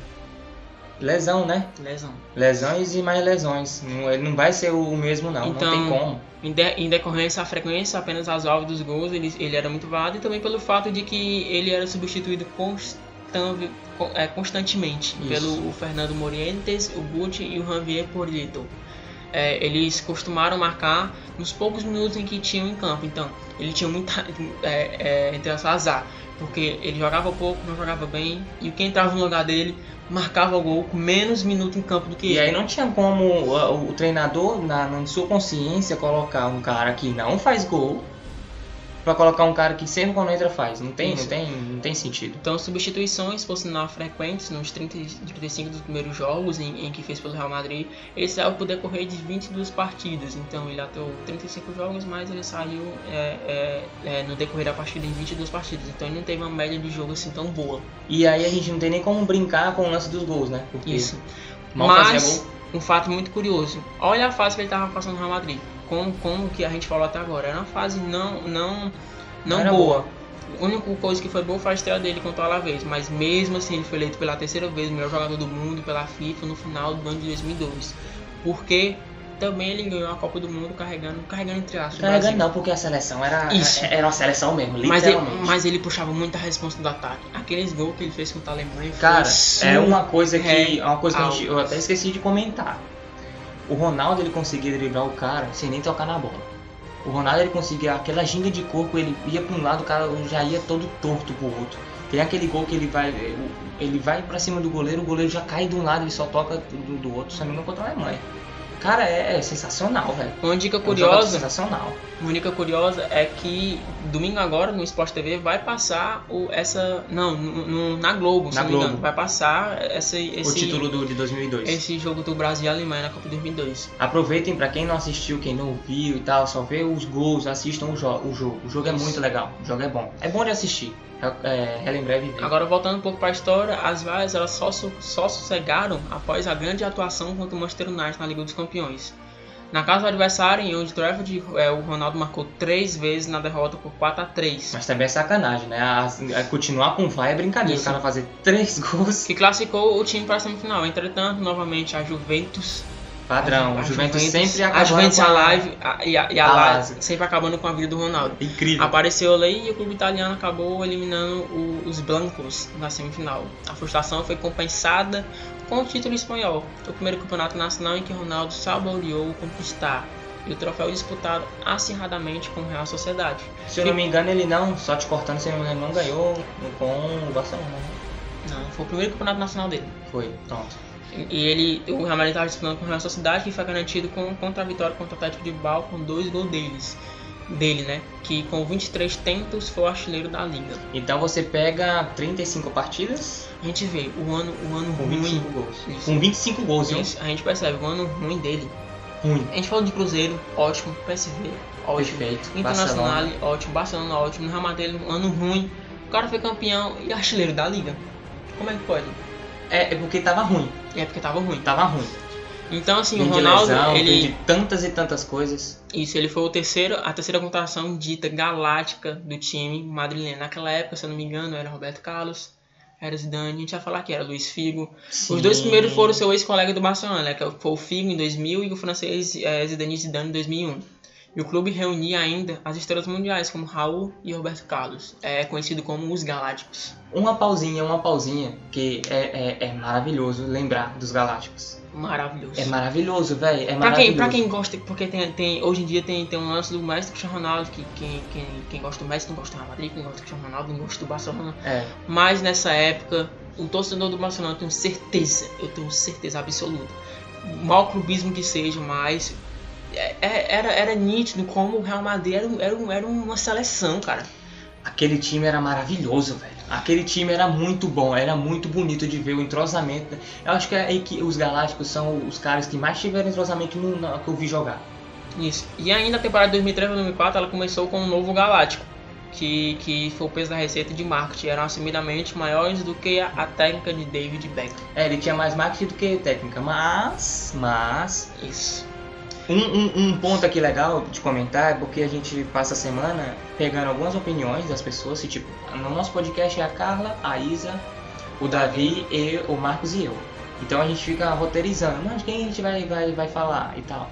lesão, né? lesão. Lesões e mais lesões. Não, ele não vai ser o mesmo não, Então, não tem como. Em, de- em decorrência à frequência apenas razoável dos gols, ele, ele era muito válido e também pelo fato de que ele era substituído é, constantemente Isso. pelo Fernando Morientes, o Guti e o Javier Porrito. É, eles costumaram marcar nos poucos minutos em que tinham em campo, então ele tinha muita é, é, entre aspas, azar, porque ele jogava pouco, não jogava bem e quem entrava no lugar dele marcava o gol com menos minutos em campo do que E ele. aí não tinha como o, o treinador, na, na sua consciência, colocar um cara que não faz gol pra colocar um cara que sempre quando entra faz. Não tem, não tem, não tem sentido. Então, substituições, por sinal, frequentes nos 30, e 35 dos primeiros jogos em, em que fez pelo Real Madrid. Ele saiu por decorrer de 22 partidas. Então, ele atuou 35 jogos, mas ele saiu é, é, é, no decorrer da partida em 22 partidas. Então, ele não teve uma média de jogo assim tão boa. E aí a gente não tem nem como brincar com o lance dos gols, né? Porque Isso. mal Mas. Um fato muito curioso. Olha a fase que ele estava passando no Real Madrid. Como, como que a gente falou até agora. Era uma fase não, não, não Era boa. A única coisa que foi boa foi a estreia dele contra o Alavés, mas mesmo assim ele foi eleito pela terceira vez o melhor jogador do mundo pela FIFA no final do ano de 2002. Porque também ele ganhou a Copa do Mundo carregando, carregando entre aspas Carregando não, porque a seleção era, Isso. era uma seleção mesmo, Mas ele, literalmente. mas ele puxava muita resposta do ataque. Aqueles gols que ele fez contra a Alemanha Cara, é uma coisa que, é uma coisa que a gente- eu até esqueci de comentar. O Ronaldo ele conseguia driblar o cara sem nem tocar na bola. O Ronaldo ele conseguia aquela ginga de corpo, ele ia para um lado, o cara já ia todo torto pro outro. Tem aquele gol que ele vai, ele vai para cima do goleiro, o goleiro já cai de um lado, ele só toca do, do outro, se não contra a Alemanha. Cara, é, é sensacional, velho. Uma dica É um curiosa sensacional. Uma única curiosa é que domingo agora no Sport TV vai passar o, essa. Não, no- no- na Globo, Na não me engano. Globo. Vai passar essa, esse, o título do, de 2002. esse jogo do Brasil e Alemanha na Copa 2002. Aproveitem pra quem não assistiu, quem não viu e tal, só vê os gols, assistam o, jo o jogo. O jogo é Isso. muito legal, o jogo é bom. É bom de assistir. É, é, relembrar e. Agora voltando um pouco para a história, as vaias elas só, só sossegaram após a grande atuação contra o Manchester United na Liga dos Campeões. Na casa do adversário, em Old Trafford, é, o Ronaldo marcou três vezes na derrota por 4 a 3 Mas também é sacanagem, né? A- a continuar com vai é brincadeira. Isso. O cara fazer três gols. que classificou o time para a semifinal. Entretanto, novamente a Juventus Padrão. A o Juventus, Juventus- sempre a acabando Juventus com a- Alive a- e a, e a a Lazio sempre acabando com a vida do Ronaldo. Incrível. Apareceu ali e o clube italiano acabou eliminando o- os blancos na semifinal. A frustração foi compensada com o título espanhol, o primeiro campeonato nacional em que Ronaldo saboreou conquistar. E o troféu disputado acirradamente com o Real Sociedade. Se eu não me engano, ele não, só te cortando, se eu não me engano, não ganhou com o Barcelona. né? Não, foi o primeiro campeonato nacional dele. Foi, pronto. E ele, o Real Madrid estava disputando com o Real Sociedade, que foi garantido com, contra a vitória contra o Atlético de Bilbao com dois gols deles. Dele, né? Que com 23 tentos foi o artilheiro da liga. Então você pega 35 partidas A gente vê o ano, o ano com ruim. 25 gols. Isso. Com 25 gols? Isso, a gente percebe o ano ruim dele. Ruim. A gente falou de Cruzeiro, ótimo. PSV, ótimo. Perfeito. Internacional, Barcelona. ótimo. Barcelona, ótimo. No Real Madrid, um ano ruim. O cara foi campeão e artilheiro da liga. Como é que pode? É, é porque tava ruim. É porque tava ruim. Tava ruim. Então, assim, Vem o de Ronaldo, lesão, vem ele. de tantas e tantas coisas. Isso, ele foi o terceiro, a terceira contratação dita galáctica do time madrileno. Naquela época, se eu não me engano, era Roberto Carlos, era Zidane, a gente ia falar que era Luiz Figo. Os dois primeiros foram seu ex-colega do Barcelona, né, que foi o Figo em 2000 e o francês eh, Zidane Zidane em 2001. E o clube reunia ainda as estrelas mundiais, como Raul e Roberto Carlos, é conhecido como os Galácticos. Uma pausinha, uma pausinha, que é, é, é maravilhoso lembrar dos Galácticos. Maravilhoso. É maravilhoso, velho. É Pra maravilhoso. quem, pra quem gosta, porque tem, tem, hoje em dia tem, tem um lance do Messi e do Cristiano Ronaldo, que quem, quem, quem gosta do Messi não gosta do Real Madrid, quem gosta do Cristiano Ronaldo não gosta do Barcelona. É, Mas nessa época, o torcedor do Barcelona, eu tenho certeza, eu tenho certeza absoluta, mal clubismo que seja, mas era, era nítido como o Real Madrid era, era, era uma seleção, cara. aquele time era maravilhoso, velho. Aquele time era muito bom, era muito bonito de ver o entrosamento. Eu acho que é aí que os Galácticos são os caras que mais tiveram entrosamento no, na- que eu vi jogar. Isso. E ainda a temporada de 2003 para 2004 ela começou com um novo Galáctico, que, que foi o peso da receita de marketing, eram assumidamente maiores do que a, a técnica de David Beckham. É, ele tinha mais marketing do que técnica, mas, mas Isso. Um, um- um ponto aqui legal de comentar é porque a gente passa a semana pegando algumas opiniões das pessoas, e, tipo, no nosso podcast é a Carla, a Isa, o Davi, e o Marcos e eu. Então a gente fica roteirizando, mas quem a gente vai, vai, vai falar e tal.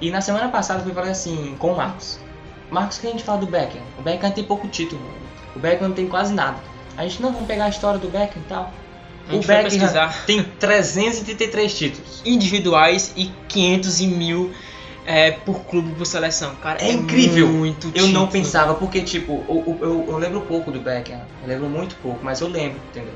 E na semana passada eu falar assim com o Marcos. Marcos, que a gente fala do Beckham? O Beckham tem pouco título, o Beckham não tem quase nada. A gente não vamos pegar a história do Beckham e tal. O Beckham tem 333 títulos. individuais e 500 e mil é, por clube por seleção. Cara, É incrível. Muito Eu não pensava, porque tipo, eu, eu, eu lembro pouco do Beckham, eu lembro muito pouco, mas eu lembro, entendeu?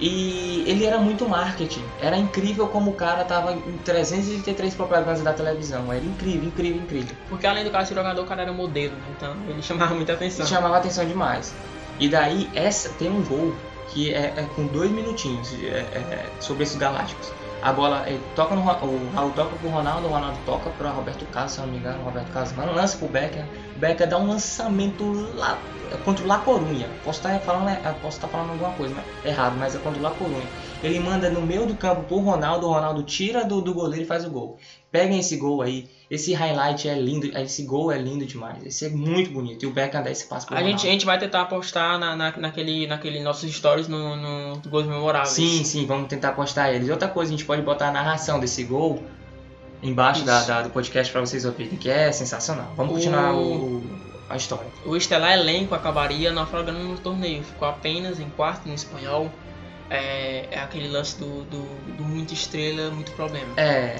E ele era muito marketing, era incrível como o cara tava em 333 propagandas da televisão, era incrível, incrível, incrível. Porque além do cara ser jogador, o cara era modelo, né? Então ele chamava muita atenção. Isso chamava atenção demais. E daí, essa tem um gol que é, é com dois minutinhos é, é, sobre esses galácticos. A bola ele toca no o Raul toca pro Ronaldo, o Ronaldo toca para Roberto Carlos, se não me engano, Roberto Carlos lança pro Becker, Becker dá um lançamento lá contra o La Corunha. Posso estar falando, é, posso estar falando alguma coisa mas- errado, mas é contra o La Corunha. Ele manda no meio do campo pro Ronaldo, o Ronaldo tira do, do goleiro e faz o gol. Peguem esse gol aí, esse highlight é lindo, esse gol é lindo demais, esse é muito bonito. E o Beckham dá esse passo pro A Ronaldo. gente, a gente vai tentar postar na, na- naquele, naquele nossos stories no, no Gols Memoráveis. Sim, sim, vamos tentar postar eles. Outra coisa, a gente pode botar a narração desse gol embaixo da, da- do podcast pra vocês ouvirem, que é sensacional. Vamos O- continuar o, a história. O estelar elenco acabaria naufragando no torneio. Ficou apenas em quarto no espanhol. É, é aquele lance do, do, do muito estrela, muito problema. É,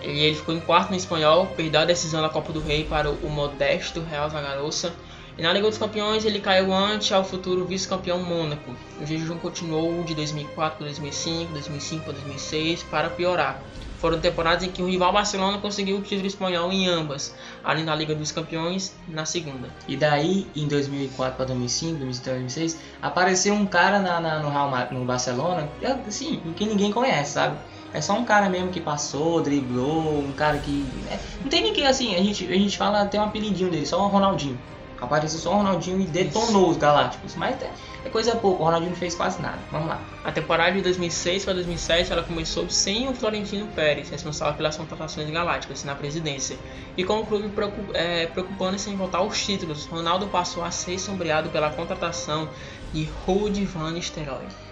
Ele, ele ficou em quarto no espanhol, perdeu a decisão da Copa do Rei para o, modesto Real Zaragoza. E na Liga dos Campeões ele caiu ante ao futuro vice-campeão Mônaco. O jejum continuou de 2004 para 2005, 2005 para 2006 para piorar. Foram temporadas em que o rival Barcelona conseguiu o título espanhol em ambas, além da Liga dos Campeões na segunda. e daí, em 2004 para 2005, 2005 2006, apareceu um cara na, na- no, Real, no Barcelona, assim, que ninguém conhece, sabe? É só um cara mesmo que passou, driblou, um cara que. é, não tem ninguém assim, a gente, a gente fala, tem um apelidinho dele, só o Ronaldinho. Apareceu só o Ronaldinho e detonou os Galácticos. Mas é, é coisa pouca, o Ronaldinho não fez quase nada. Vamos lá. A temporada de 2006 para 2007 ela começou sem o Florentino Pérez, responsável pelas contratações galácticas na presidência, e com o clube eh, preocupando-se em voltar aos títulos, Ronaldo passou a ser sombreado pela contratação de Ruud van Nistelrooy.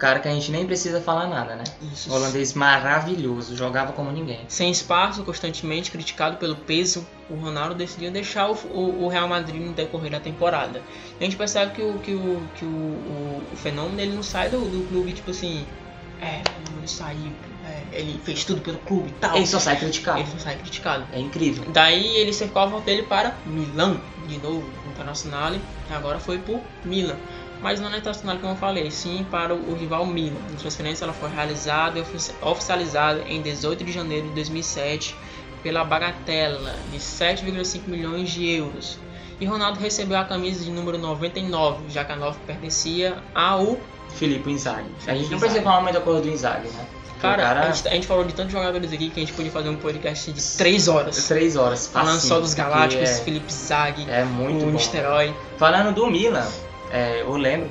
Cara que a gente nem precisa falar nada, né? Isso. Holandês maravilhoso, jogava como ninguém. Sem espaço, constantemente criticado pelo peso, o Ronaldo decidiu deixar o, o- o Real Madrid no decorrer da temporada. E a gente percebe que o, que o, que o, o- o fenômeno ele não sai do, do clube tipo assim, é, ele saiu, é, ele fez tudo pelo clube e tal. Ele só sai criticado. Ele só sai criticado. É incrível. Daí ele cercou a volta dele para Milão, de novo, Internacional, e agora foi por Milan. Mas não na Internacional como eu falei, sim para o, rival Milan. A transferência ela foi realizada e ofici- oficializada em 18 de janeiro de 2007 pela bagatela de 7,5 milhões de euros. E Ronaldo recebeu a camisa de número 99, já que a 9 pertencia ao Felipe Inzaghi. A gente não precisa falar mais da coisa do Inzaghi, né? Cara, cara A, gente, a gente falou de tantos jogadores aqui que a gente podia fazer um podcast de 3 horas. Três horas. Falando só dos Galácticos, É, Felipe Zag, é muito o. Nistelrooy. Falando do Milan, é, eu lembro.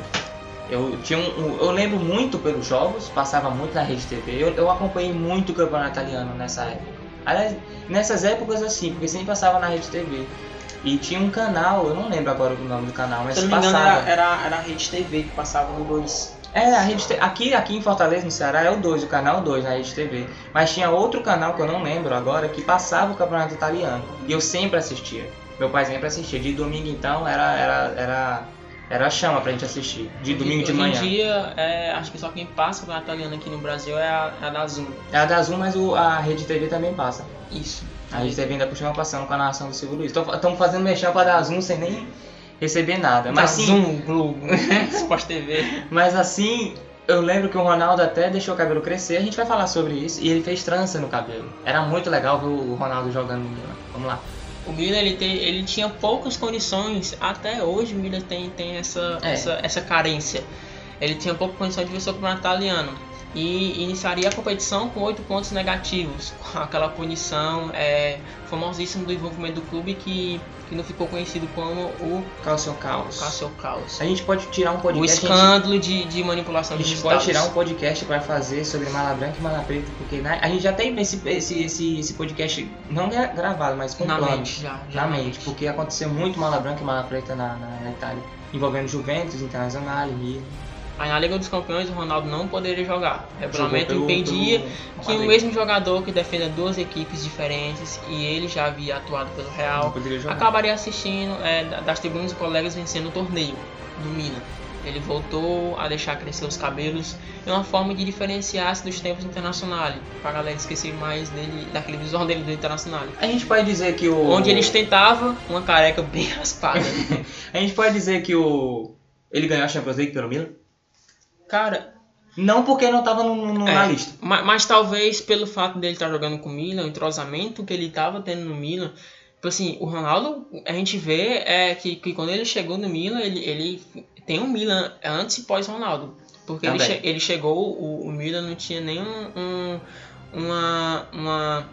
Eu, tinha um, eu lembro muito pelos jogos, passava muito na rede TV. Eu, eu acompanhei muito o campeonato italiano nessa época. Aliás, nessas épocas assim, porque sempre passava na rede TV. E tinha um canal, eu não lembro agora o nome do canal, mas Se não me engano, passava. era, era, era a Rede TV que passava no 2. É, a Rede TV, aqui, aqui em Fortaleza, no Ceará, é o 2, o canal 2 na Rede TV. Mas tinha outro canal que eu não lembro agora que passava o campeonato italiano. E eu sempre assistia. Meu pai sempre assistia. De domingo então era, era, era, era chama pra gente assistir. De domingo de Hoje manhã. em dia, é, acho que só quem passa com a italiana aqui no Brasil é a, a da Zoom. É a da Zoom, mas o, a Rede TV também passa. Isso. A Rede TV ainda continua passando com a narração do Silvio Luiz. Estamos fazendo mexer pra dar Zoom sem nem receber nada. Mas da sim, Zoom, Globo, Sport TV. Mas assim, eu lembro que o Ronaldo até deixou o cabelo crescer, a gente vai falar sobre isso, e ele fez trança no cabelo. Era muito legal ver o Ronaldo jogando. Vamos lá. O Milan ele, tem, ele tinha poucas condições, até hoje o Milan tem, tem essa, É. essa, essa carência. Ele tinha pouca condição de vencer o campeonato italiano e iniciaria a competição com oito pontos negativos, com aquela punição é, famosíssima do envolvimento do clube que, que não ficou conhecido como o Calcio Caos. Cássio Caos. A gente pode tirar um O podcast. a gente- escândalo de, de manipulação A de gente pode tirar um podcast para fazer sobre mala branca e mala preta, porque né, a gente já tem esse, esse, esse, esse podcast não gra- gravado, mas com na planos. mente já. já Na mente, porque aconteceu muito mala branca e mala preta na, na, na Itália, envolvendo Juventus, Internacional, Milan. Aí na Liga dos Campeões o Ronaldo não poderia jogar. O regulamento impedia pelo que o mesmo jogador que defenda duas equipes diferentes e ele já havia atuado pelo Real acabaria assistindo é, da- das tribunas colegas vencendo o torneio do Milan. Ele voltou a deixar crescer os cabelos em uma forma de diferenciar-se dos tempos internacionais, para a galera esquecer mais dele, daquele visual dele do internacional. A gente pode dizer que o. Onde ele ostentava uma careca bem raspada. A gente pode dizer que o. Ele ganhou a Champions League pelo Milan? Cara, Não porque não tava no, no- É, na lista. ma- Mas, talvez pelo fato dele estar jogando com o Milan, o entrosamento que ele estava tendo no Milan. Tipo assim, o Ronaldo, a gente vê é, que, que quando ele chegou no Milan, ele, ele tem um Milan antes e pós-Ronaldo. Porque ele, che- ele chegou, o, o Milan não tinha nenhum um, uma, uma,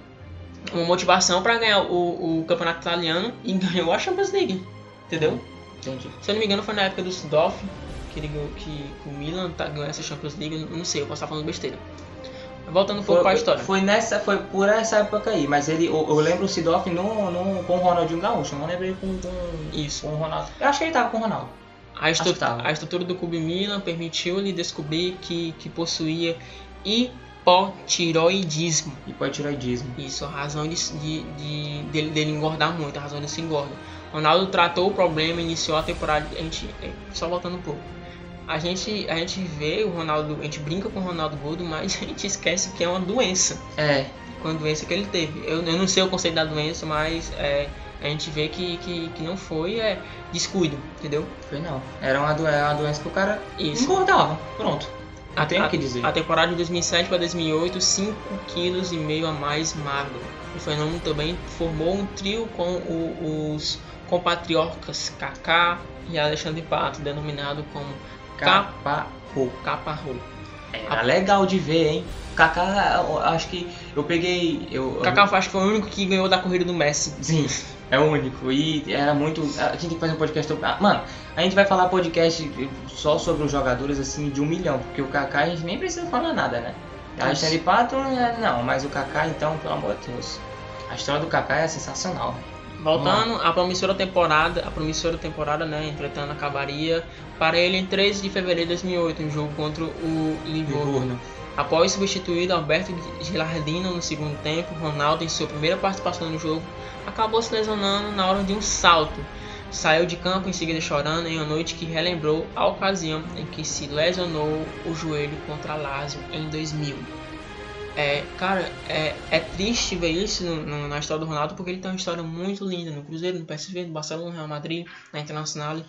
uma motivação para ganhar o, o campeonato italiano e ganhou a Champions League. Entendeu? Entendi. Se eu não me engano, foi na época do Sudolf que, ele que o Milan tá, ganhou essa Champions League. Não sei, eu posso estar falando besteira. Voltando um pouco para a história. Foi nessa, foi por essa época aí, mas ele, eu, eu lembro o Sidoff no, no, com o Ronaldinho Gaúcho, eu não lembro ele com, com, Isso. com o Ronaldo. Eu acho que ele tava com o Ronaldo. A, tava. a estrutura do Clube Milan permitiu-lhe descobrir que, que possuía hipotiroidismo. Hipotiroidismo. Isso, a razão de, de, de- dele, dele engordar muito, a razão desse engorda. Ronaldo tratou o problema, iniciou a temporada. A gente, é, só voltando um pouco. A gente, a gente vê o Ronaldo, a gente brinca com o Ronaldo Gordo, mas a gente esquece que é uma doença. É, com a doença que ele teve. Eu, eu não sei o conceito da doença, mas é, a gente vê que, que, que não foi é, descuido, entendeu? foi não. Era uma, do, era uma doença que o cara Isso. engordava. Pronto. Não A- tem a- o que dizer. A temporada de 2007 para 2008, 5,5 kg e meio a mais magro. O fenômeno também formou um trio com o- os compatriotas Kaká e Alexandre Pato, denominado como Caparro. Caparro. Era legal de ver, hein? Kaká, eu acho que eu peguei. Eu, Kaká acho que foi o único que ganhou da corrida do Messi. Sim, é o único. E era muito. A gente tem que fazer um podcast. Ah, Mano, a gente vai falar podcast só sobre os jogadores assim de um milhão, porque o Kaká a gente nem precisa falar nada, né? Alexandre Pato, é, não, mas o Kaká então, pelo amor de Deus. A história do Kaká é sensacional, velho. Voltando, a promissora temporada, a promissora temporada, né, entretanto, acabaria para ele em 13 de fevereiro de 2008, um jogo contra o Livorno. Livorno. Após substituído Alberto Gilardino no segundo tempo, Ronaldo, em sua primeira participação no jogo, acabou se lesionando na hora de um salto. Saiu de campo em seguida chorando em uma noite que relembrou a ocasião em que se lesionou o joelho contra Lazio em 2000. É, cara, é, é triste ver isso no- no- na história do Ronaldo porque ele tem uma história muito linda no Cruzeiro, no PSV, no Barcelona, no Real Madrid, na Internacional.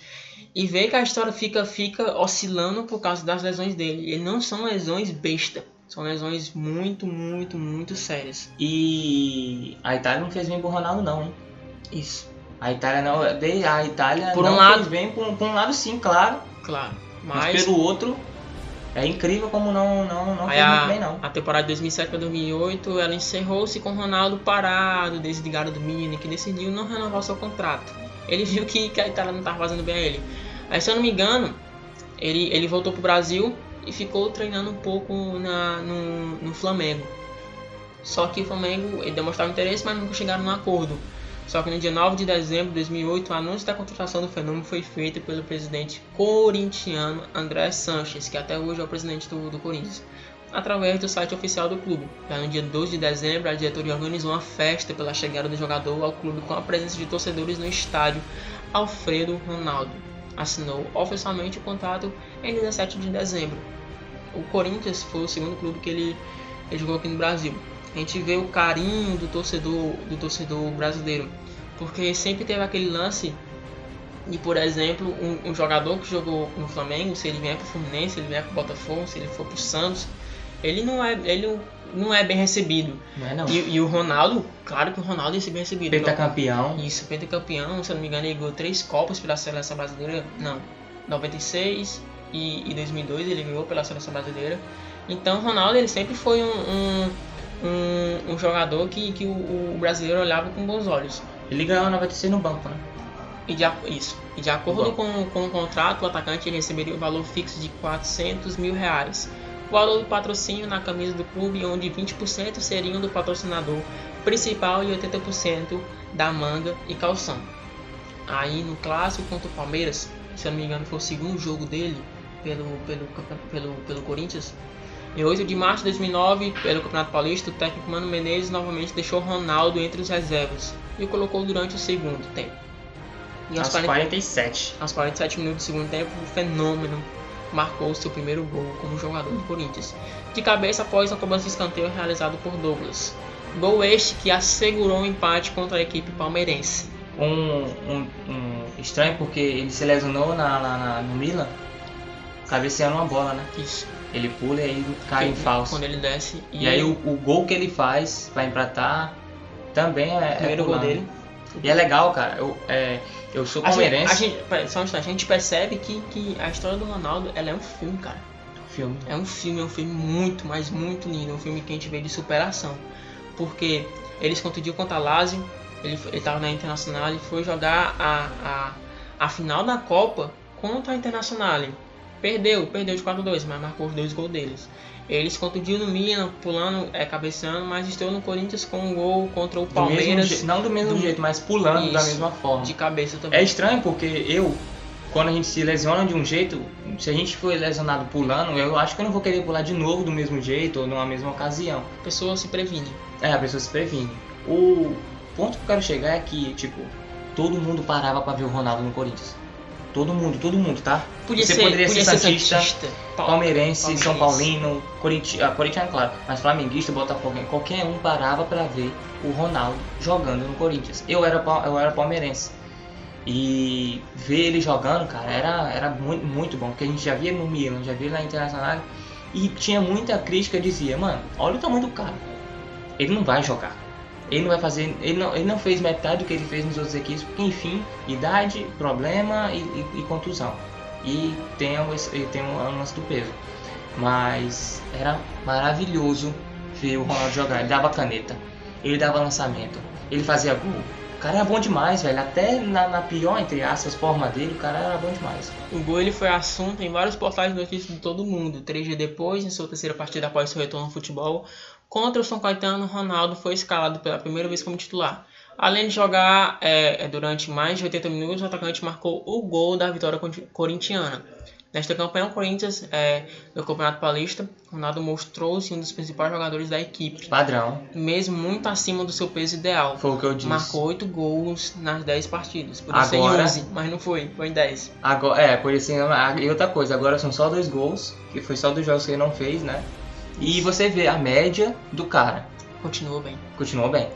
E ver que a história fica, fica oscilando por causa das lesões dele. E não são lesões besta, são lesões muito, muito, muito sérias. E a Itália não fez bem pro Ronaldo, não, hein? Isso, A Itália não. A Itália Por um não lado- fez bem por, por um lado, sim, claro. claro. Mas, Mas, pelo outro, é incrível como não, não, não fez a, muito bem, não. a temporada de 2007 para 2008 ela encerrou-se com Ronaldo parado, desligado do Milan, que decidiu não renovar seu contrato. Ele viu que, que a Itália não estava fazendo bem a ele. Aí, se eu não me engano, ele, ele voltou pro Brasil e ficou treinando um pouco na, no, no Flamengo. Só que o Flamengo ele demonstrava interesse, mas nunca chegaram num acordo. Só que no dia 9 de dezembro de 2008, o anúncio da contratação do fenômeno foi feito pelo presidente corintiano André Sanches, que até hoje é o presidente do, do Corinthians, através do site oficial do clube. Já no dia 12 de dezembro, a diretoria organizou uma festa pela chegada do jogador ao clube com a presença de torcedores no estádio Alfredo Ronaldo. Assinou oficialmente o contrato em 17 de dezembro. O Corinthians foi o segundo clube que ele, ele jogou aqui no Brasil a gente vê o carinho do torcedor, do torcedor brasileiro, porque sempre teve aquele lance de, por exemplo, um, um jogador que jogou no Flamengo, se ele vier para o Fluminense, se ele vier para o Botafogo, se ele for para o Santos, ele não é, ele não é bem recebido. Não é não. E, e o Ronaldo, claro que o Ronaldo ia ser bem recebido. Pentacampeão. Isso, pentacampeão, se eu não me engano, ele ganhou três Copas pela seleção brasileira. Não, 96 e, e 2002 ele ganhou pela seleção brasileira. Então o Ronaldo ele sempre foi um, um um, um jogador que, que o, o, brasileiro olhava com bons olhos. Ele ganhou 96 no banco, né? E de, isso. E de acordo com, com o contrato, o atacante receberia um valor fixo de 400 mil reais. O valor do patrocínio na camisa do clube, onde 20% seriam do patrocinador principal e 80% da manga e calção. Aí no clássico contra o Palmeiras, se eu não me engano foi o segundo jogo dele pelo, pelo, pelo, pelo Corinthians, em 8 de março de 2009, pelo Campeonato Paulista, o técnico Mano Menezes novamente deixou Ronaldo entre os reservas e o colocou durante o segundo tempo. E aos 40... 47. Aos 47 minutos do segundo tempo, o fenômeno marcou seu primeiro gol como jogador do Corinthians, de cabeça após uma cobrança de escanteio realizado por Douglas. Gol este que assegurou o um empate contra a equipe palmeirense. Um, um, um, estranho porque ele se lesionou na, na, na no Milan, cabeceando uma bola, né? Isso. Ele pula e aí cai em falso. Quando ele desce. E, e aí o, o, gol que ele faz para empatar também é. O primeiro é gol dele. E é legal, cara. Eu, é, eu sou palmeirense. A gente, a gente, só um instante, a gente percebe que, que a história do Ronaldo ela é um filme, cara. Filme. É um filme, é um filme muito, mas muito lindo. É um filme que a gente vê de superação. Porque eles contundiu contra a Lazio, ele, ele tava na Internacional e foi jogar a, a, a final da Copa contra a Internacional. Perdeu, perdeu de 4-2, mas marcou os dois gols deles. Eles contundiram no Milan, pulando, é, cabeceando, mas estão no Corinthians com um gol contra o Palmeiras. Do não do mesmo do... jeito, mas pulando Isso, da mesma forma. De cabeça também. É estranho porque eu, quando a gente se lesiona de um jeito, se a gente for lesionado pulando, eu acho que eu não vou querer pular de novo do mesmo jeito ou numa mesma ocasião. A pessoa se previne. É, a pessoa se previne. O ponto que eu quero chegar é que, tipo, todo mundo parava para ver o Ronaldo no Corinthians. Todo mundo, todo mundo, tá? Podia Você ser, poderia podia ser Santista, Santista Palmeirense, Palmeirense, São Paulino, Corintiano, ah, Corintiano, claro, mas Flamenguista, Botafogo, qualquer um parava para ver o Ronaldo jogando no Corinthians. Eu era, eu era palmeirense. E ver ele jogando, cara, era, era muito, muito bom, porque a gente já via no Milan, já via na Internacional, e tinha muita crítica, dizia, mano, olha o tamanho do cara. Ele não vai jogar ele não vai fazer, ele não, ele não fez metade do que ele fez nos outros equipes, enfim, idade, problema e, e, e contusão. E tem, um, tem um lance do peso. Mas era maravilhoso ver o Ronaldo jogar. Ele dava caneta, ele dava lançamento, ele fazia gol. O cara era bom demais, velho. Até na, na, pior, entre aspas, forma dele, o cara era bom demais. O gol ele foi assunto em vários portais de notícias de todo mundo. Três dias depois, em sua terceira partida após seu retorno ao futebol, Contra o São Caetano, Ronaldo foi escalado pela primeira vez como titular. Além de jogar é, é durante mais de 80 minutos, o atacante marcou o gol da vitória corintiana. Nesta campanha, o Corinthians é, do Campeonato Paulista, Ronaldo mostrou-se um dos principais jogadores da equipe. Padrão. Mesmo muito acima do seu peso ideal. Foi o que eu disse. Marcou 8 gols nas 10 partidas. Podia agora, ser 11, mas não foi. Foi em 10. Agora, é, por isso. E outra coisa, agora são só dois gols, que foi só dos jogos que ele não fez, né? E você vê a média do cara. Continuou bem. Continuou bem.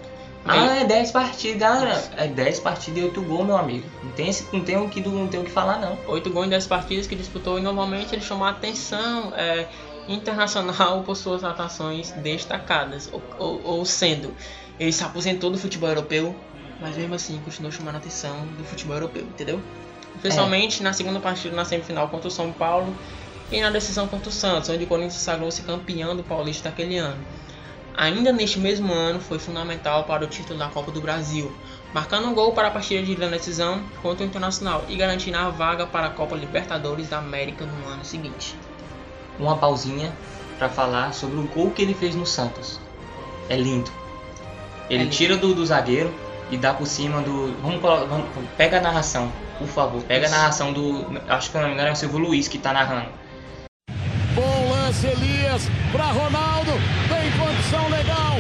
Ah, é 10 partidas. É 10 partidas e 8 gols, meu amigo. Não tem, esse, não tem, o, que, não tem o que falar, não. 8 gols em 10 partidas que disputou e normalmente ele chamou a atenção é, internacional por suas atuações destacadas. Ou, ou, ou, sendo, ele se aposentou do futebol europeu, mas mesmo assim continuou chamando a atenção do futebol europeu, entendeu? Especialmente é. na segunda partida na semifinal contra o São Paulo e na decisão contra o Santos, onde o Corinthians sagrou-se campeão do Paulista daquele ano. Ainda neste mesmo ano, foi fundamental para o título da Copa do Brasil, marcando um gol para a partida de decisão contra o Internacional e garantindo a vaga para a Copa Libertadores da América no ano seguinte. Uma pausinha para falar sobre o gol que ele fez no Santos. É lindo. Ele é lindo. tira do, do zagueiro e dá por cima do. Vamos, vamos pega a narração, por favor. Pega a Isso. narração do. Acho que não me engano é o Silvio Luiz que tá narrando. Elias, para Ronaldo, tem condição legal,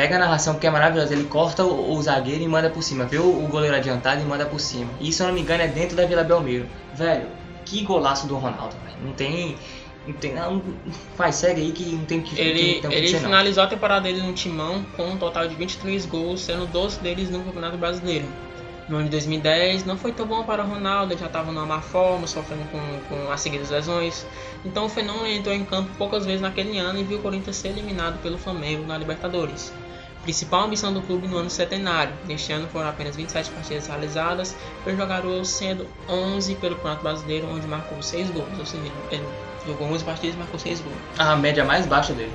Pega a narração porque é maravilhosa. Ele corta o, o zagueiro e manda por cima. Vê o, o goleiro adiantado e manda por cima. E se eu não me engano é dentro da Vila Belmiro. Velho, que golaço do Ronaldo, velho. Não tem. Não tem. Não, vai, segue aí que não tem que. Ele, tem, tem ele que ser, não. finalizou a temporada dele no Timão com um total de 23 gols, sendo 12 deles no Campeonato Brasileiro. No ano de 2010 não foi tão bom para o Ronaldo, ele já estava numa má forma, sofrendo com, com as seguidas lesões. Então o fenômeno entrou em campo poucas vezes naquele ano e viu o Corinthians ser eliminado pelo Flamengo na Libertadores. Principal ambição do clube no ano centenário. Neste ano foram apenas 27 partidas realizadas, pelo jogador sendo 11 pelo Campeonato Brasileiro, onde marcou 6 gols. Ou seja, ele jogou 11 partidas e marcou 6 gols. A média mais baixa dele.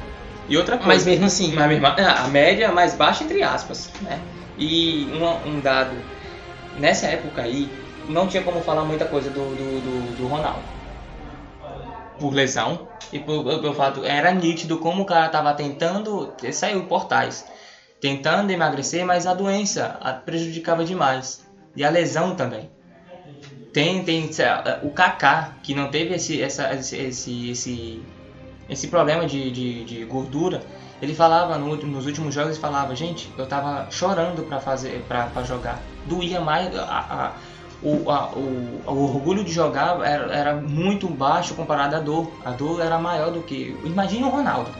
E outra coisa. Mas mesmo assim, Mas mesmo- ah, a média mais baixa entre aspas, né? E uma- um dado nessa época aí não tinha como falar muita coisa do, do, do, do Ronaldo. Por lesão e por, pelo fato era nítido como o cara tava tentando, saiu portais, tentando emagrecer, mas a doença a prejudicava demais e a lesão também. Tem, tem o Kaká que não teve esse, essa, esse, esse, esse problema de, de, de gordura, ele falava no, nos últimos jogos, ele falava, gente, eu tava chorando pra fazer, para jogar. Doía mais, a, a- o, a- o, o orgulho de jogar era, era muito baixo comparado à dor. A dor era maior do que. Imagine o Ronaldo.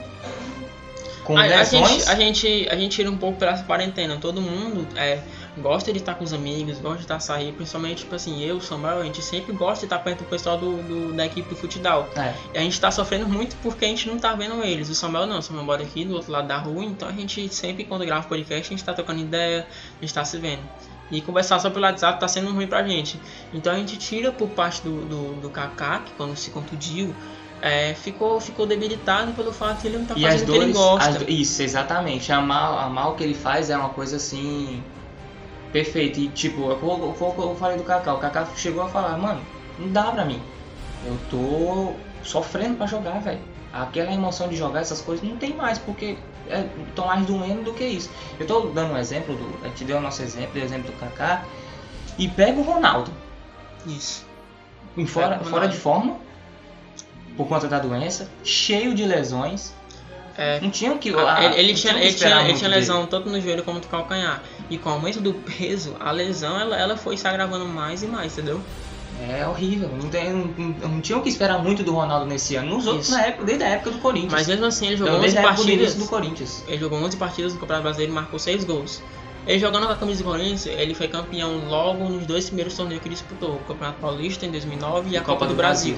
Com A, a lesões. gente, a, gente, a gente tira um pouco pela quarentena. Todo mundo é, gosta de estar com os amigos, gosta de estar sair, principalmente, tipo assim, eu, Samuel, a gente sempre gosta de estar perto do pessoal do, do- da equipe do futebol. É, E a gente tá sofrendo muito porque a gente não tá vendo eles. O Samuel não, o Samuel mora aqui do outro lado da rua, então a gente sempre, quando grava podcast, a gente tá trocando ideia, a gente tá se vendo. E conversar só pelo WhatsApp tá sendo ruim pra gente. Então a gente tira por parte do, do, do Kaká, que quando se contundiu, é, ficou, ficou debilitado pelo fato de ele não tá e as fazendo o que ele gosta. as isso, exatamente. A mal, a mal que ele faz é uma coisa assim. Perfeita. E tipo, eu, eu, eu, eu falei do Kaká. O Kaká chegou a falar, mano, não dá pra mim. Eu tô sofrendo pra jogar, velho. Aquela emoção de jogar essas coisas não tem mais, porque é, tô mais doendo do que isso. Eu tô dando um exemplo, do, a gente deu o nosso exemplo, o exemplo do Kaká. E pega o Ronaldo. Isso. Em fora, fora de forma, por conta da doença, cheio de lesões. É, Não tinha que. Ah, ah, ele, ele tinha, que ele, tinha, ele tinha dele. lesão tanto no joelho como no calcanhar. E com o aumento do peso, a lesão ela, ela foi se agravando mais e mais, entendeu? É horrível. Não, tem, não, não, não tinha o que esperar muito do Ronaldo nesse ano. Nos outros, Isso. na época, desde a época do Corinthians. Mas mesmo assim, ele Então, jogou 11 a época do partidas. início do Corinthians. Ele jogou 11 partidas no Campeonato Brasileiro e marcou 6 gols. Ele jogando com a camisa do Corinthians, ele foi campeão logo nos dois primeiros torneios que ele disputou, o Campeonato Paulista em 2009 e a Copa, do, Brasil.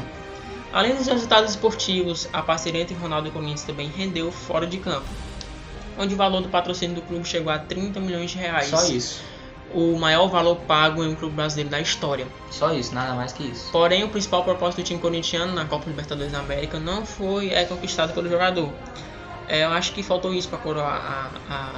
Além dos resultados esportivos, a parceria entre Ronaldo e Corinthians também rendeu fora de campo, onde o valor do patrocínio do clube chegou a 30 milhões de reais. Só isso. O maior valor pago em um clube brasileiro da história. Só isso, nada mais que isso. Porém, o principal propósito do time corintiano na Copa Libertadores da América não foi é, conquistado pelo jogador. É, eu acho que faltou isso para coroar a, a,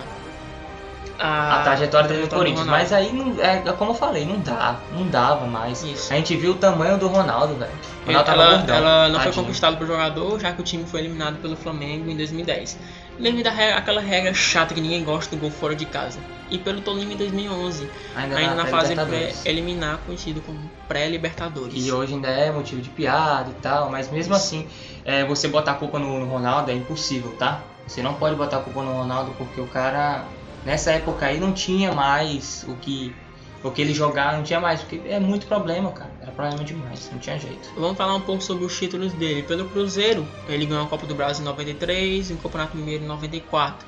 A, trajetória dele no Ah, trajetória do Corinthians. Ronaldo. Mas aí, não, é, é como eu falei, não dá. Não dava mais. Isso. A gente viu o tamanho do Ronaldo, velho. Ronaldo tava ela, gordão, ela não foi tadinho. conquistada pelo jogador, já que o time foi eliminado pelo Flamengo em 2010. Devido àquela regra chata que ninguém gosta do gol fora de casa. E pelo Tolima em 2011, Ainda, ainda na na fase pré-eliminar, conhecido como pré-Libertadores. E hoje ainda é motivo de piada e tal, mas mesmo assim, é, você botar a culpa no, no Ronaldo é impossível, tá? Você não pode botar a culpa no Ronaldo porque o cara, nessa época aí, não tinha mais o que, o que ele jogar, não tinha mais, porque é muito problema, cara. Era problema demais, não tinha jeito. Vamos falar um pouco sobre os títulos dele. Pelo Cruzeiro, ele ganhou a Copa do Brasil em 93 e o Campeonato Mineiro em 94.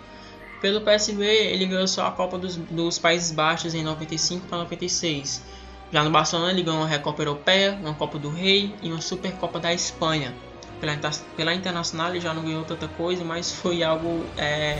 Pelo PSV, ele ganhou só a Copa dos, dos Países Baixos em 95 para 96. Já no Barcelona, ele ganhou uma Recopa Europeia, uma Copa do Rei e uma Supercopa da Espanha. Pela, pela Internacional, ele já não ganhou tanta coisa, mas foi algo é,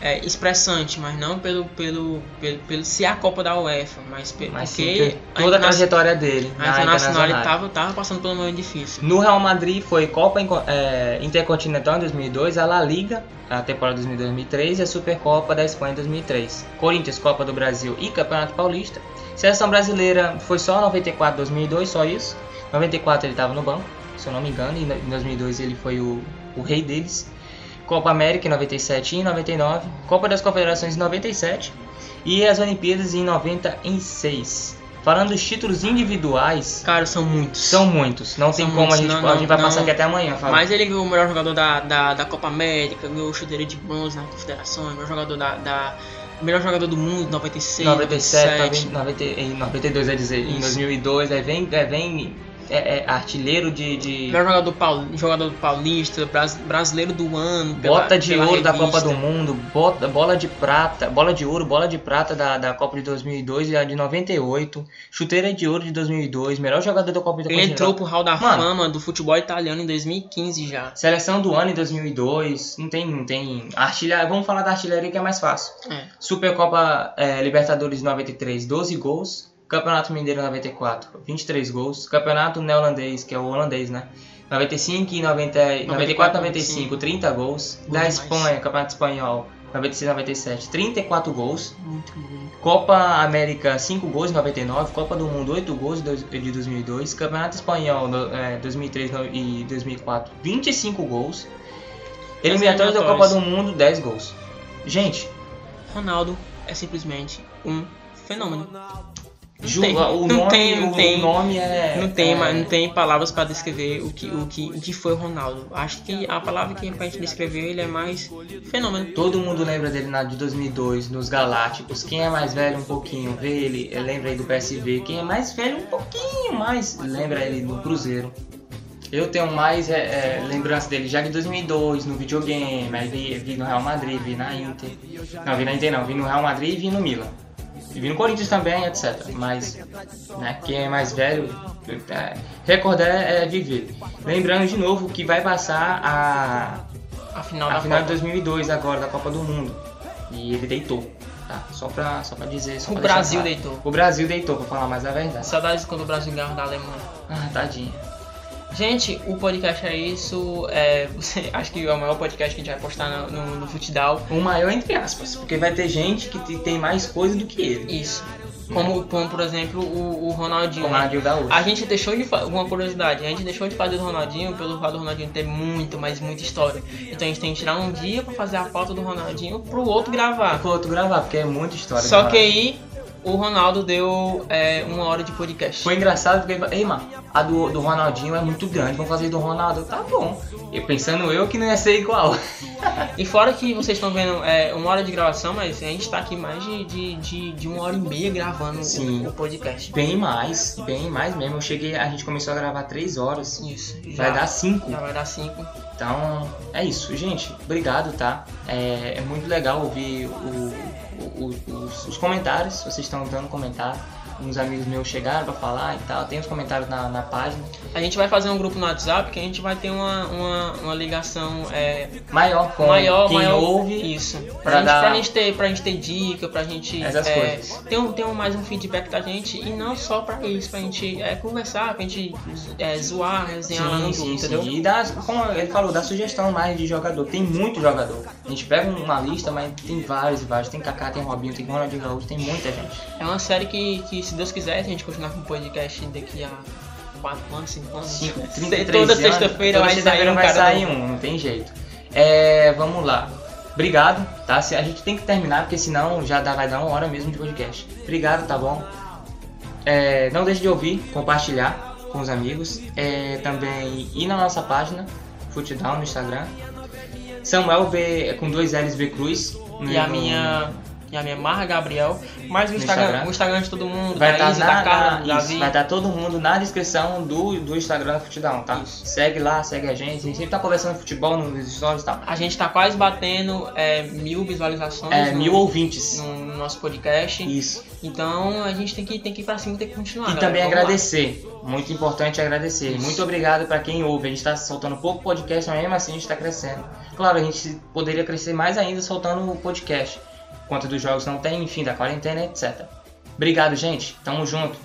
é, expressante, mas não pelo, pelo, pelo, pelo ser a Copa da UEFA, mas, Mas sim, porque a toda a trajetória dele a na Internacional Internacional. tava, passando por um momento difícil. No Real Madrid foi Copa é, Intercontinental em 2002, a La Liga, a temporada 2002-2003 e a Supercopa da Espanha em 2003. Corinthians, Copa do Brasil e Campeonato Paulista. Seleção brasileira foi só 94, 2002, só isso. 94 ele estava no banco, se eu não me engano, e em 2002 ele foi o, o rei deles. Copa América em 97 e em 99, Copa das Confederações em 97 e as Olimpíadas em 96. Falando dos títulos individuais, Cara, são muitos. são muitos, não tem São como a muitos, gente, não, a gente vai não, passar aqui até amanhã. Fala. Mas ele ganhou o melhor jogador da, da, da Copa América, ganhou o chuteiro de bronze na Confederações, melhor jogador da, da melhor jogador do mundo 96, 97, 97. 90, 90, em 92, é dizer, em Isso. 2002, aí vem, aí vem é, é, artilheiro de, de Melhor jogador, paul, jogador paulista, bras- brasileiro do ano. pela- bota de ouro da revista. Copa do Mundo, bota, bola de prata, bola de ouro, bola de prata da, da Copa de 2002 e a de 98, chuteira de ouro de 2002, melhor jogador da Copa do Ele entrou pro Hall da Mano. Fama do futebol italiano em 2015 já. Seleção do ano em 2002, não tem, não tem artilharia, vamos falar da artilharia que é mais fácil. É. Supercopa é, Libertadores 93, 12 gols. Campeonato Mineiro 94, 23 gols. Campeonato Neolandês, que é o holandês, né? 95 e 90, 94, 95, 30 gols. Da demais. Espanha, Campeonato Espanhol, 96, 97, 34 gols. Muito, muito. Copa América, 5 gols em 99. Copa do Mundo, 8 gols de dois- de 2002. Campeonato Espanhol, é, 2003 no- e 2004, 25 gols. Eliminatórias da Copa do Mundo, 10 gols. Gente, Ronaldo é simplesmente um fenômeno. Ju- tem- o, não nome, tem- não o tem- nome é. Não tem, é, não tem palavras para descrever o que, o, que, o que foi o Ronaldo. Acho que a palavra que pra gente descrever ele é mais fenômeno. Todo mundo lembra dele na de 2002, nos Galácticos. Quem é mais velho um pouquinho, vê ele, eh, lembra aí do PSV. Quem é mais velho um pouquinho mais, lembra ele no Cruzeiro. Eu tenho mais é, é, lembrança dele já de 2002, no videogame. Aí vi, vi no Real Madrid, vi na Inter. Não, vi na Inter não, vi no Real Madrid e vi no Milan. E vi no Corinthians também, etc. Mas, né, quem é mais velho, é, recordar é viver. Lembrando de novo que vai passar a, A final a final de Copa. 2002 agora da Copa do Mundo. E ele deitou, tá? Só pra, só pra dizer. Só O pra Brasil deitou. O Brasil deitou, pra falar mais a verdade. Saudades quando o Brasil ganhava da Alemanha. Ah, tadinha. Gente, o podcast é isso. É, acho que é o maior podcast que a gente vai postar no, no, no Futidal. O maior entre aspas, porque vai ter gente que te- tem mais coisa do que ele. Isso. Como, como por exemplo, o, o Ronaldinho. Ronaldinho Gaúcho. A gente deixou de fazer, uma curiosidade, a gente deixou de fazer do Ronaldinho pelo fato do Ronaldinho ter muito, mas muita história. Então a gente tem que tirar um dia pra fazer a foto do Ronaldinho pro outro gravar. Pro outro gravar, porque é muita história. Só que aí o Ronaldo deu é, uma hora de podcast. Foi engraçado porque, ei, mano, a do, do Ronaldinho é muito grande, vamos fazer do Ronaldo. Tá bom. E pensando eu que não ia ser igual. E fora que vocês estão vendo é, uma hora de gravação, mas a gente tá aqui mais de, de, de, de uma hora e meia gravando Sim. o, o podcast. Bem mais, bem mais mesmo. Eu cheguei, a gente começou a gravar 3 horas. Isso. Vai já- dar 5. Já vai dar cinco. Então, é isso, gente. Obrigado, tá? É, é muito legal ouvir o- o- os, os comentários. Vocês estão dando comentário. Uns amigos meus chegaram pra falar e tal. Tem os comentários na, na página. A gente vai fazer um grupo no WhatsApp que a gente vai ter uma, uma, uma ligação é, Maior com maior, quem maior. ouve. Isso. Pra, pra gente, dar- pra, gente ter, pra gente ter dica, pra gente Essas é, coisas. ter, um, ter um, mais um feedback da gente e não só pra isso, pra gente é, conversar, pra gente é, zoar, resenhar lá no grupo, entendeu? sim. E dá, como ele falou, dá sugestão mais de jogador. Tem muito jogador. A gente pega uma lista, mas tem vários e vários. Tem Kaká, tem Robinho, tem Ronaldinho Gaúcho, tem muita gente. É uma série que, que se Deus quiser, se a gente continuar com o podcast daqui a 4 anos, 5 anos, Cinco- se- 33 toda anos, sexta-feira toda vai sexta-feira sair um vai sair um, não tem jeito. É, vamos lá. Obrigado, tá? A gente tem que terminar, porque senão já dá, vai dar uma hora mesmo de podcast. Obrigado, tá bom? É, não deixe de ouvir, compartilhar com os amigos. É, também ir na nossa página, Footdown no Instagram. Samuel B com dois L's B Cruz. no- E a minha e a minha é Marra Gabriel. Mas o Instagram, Instagram. o Instagram de todo mundo, Vai estar Isa, na, da Carla, na- do isso, Davi. vai estar todo mundo na descrição do, do Instagram da Futidão, tá? Isso. Segue lá, segue a gente. A gente sempre tá conversando futebol nos stories e tal. A gente tá quase batendo é, mil visualizações É, no, mil ouvintes. no, no nosso podcast. Isso. Então a gente tem que, tem que ir pra cima e tem que continuar. E galera. também Vamos lá. agradecer. Muito importante agradecer. Isso. Muito obrigado pra quem ouve. A gente tá soltando pouco podcast, mas mesmo assim a gente tá crescendo. Claro, a gente poderia crescer mais ainda soltando o podcast. Quanto dos jogos não tem, enfim, da quarentena, etc. Obrigado, gente. Tamo junto.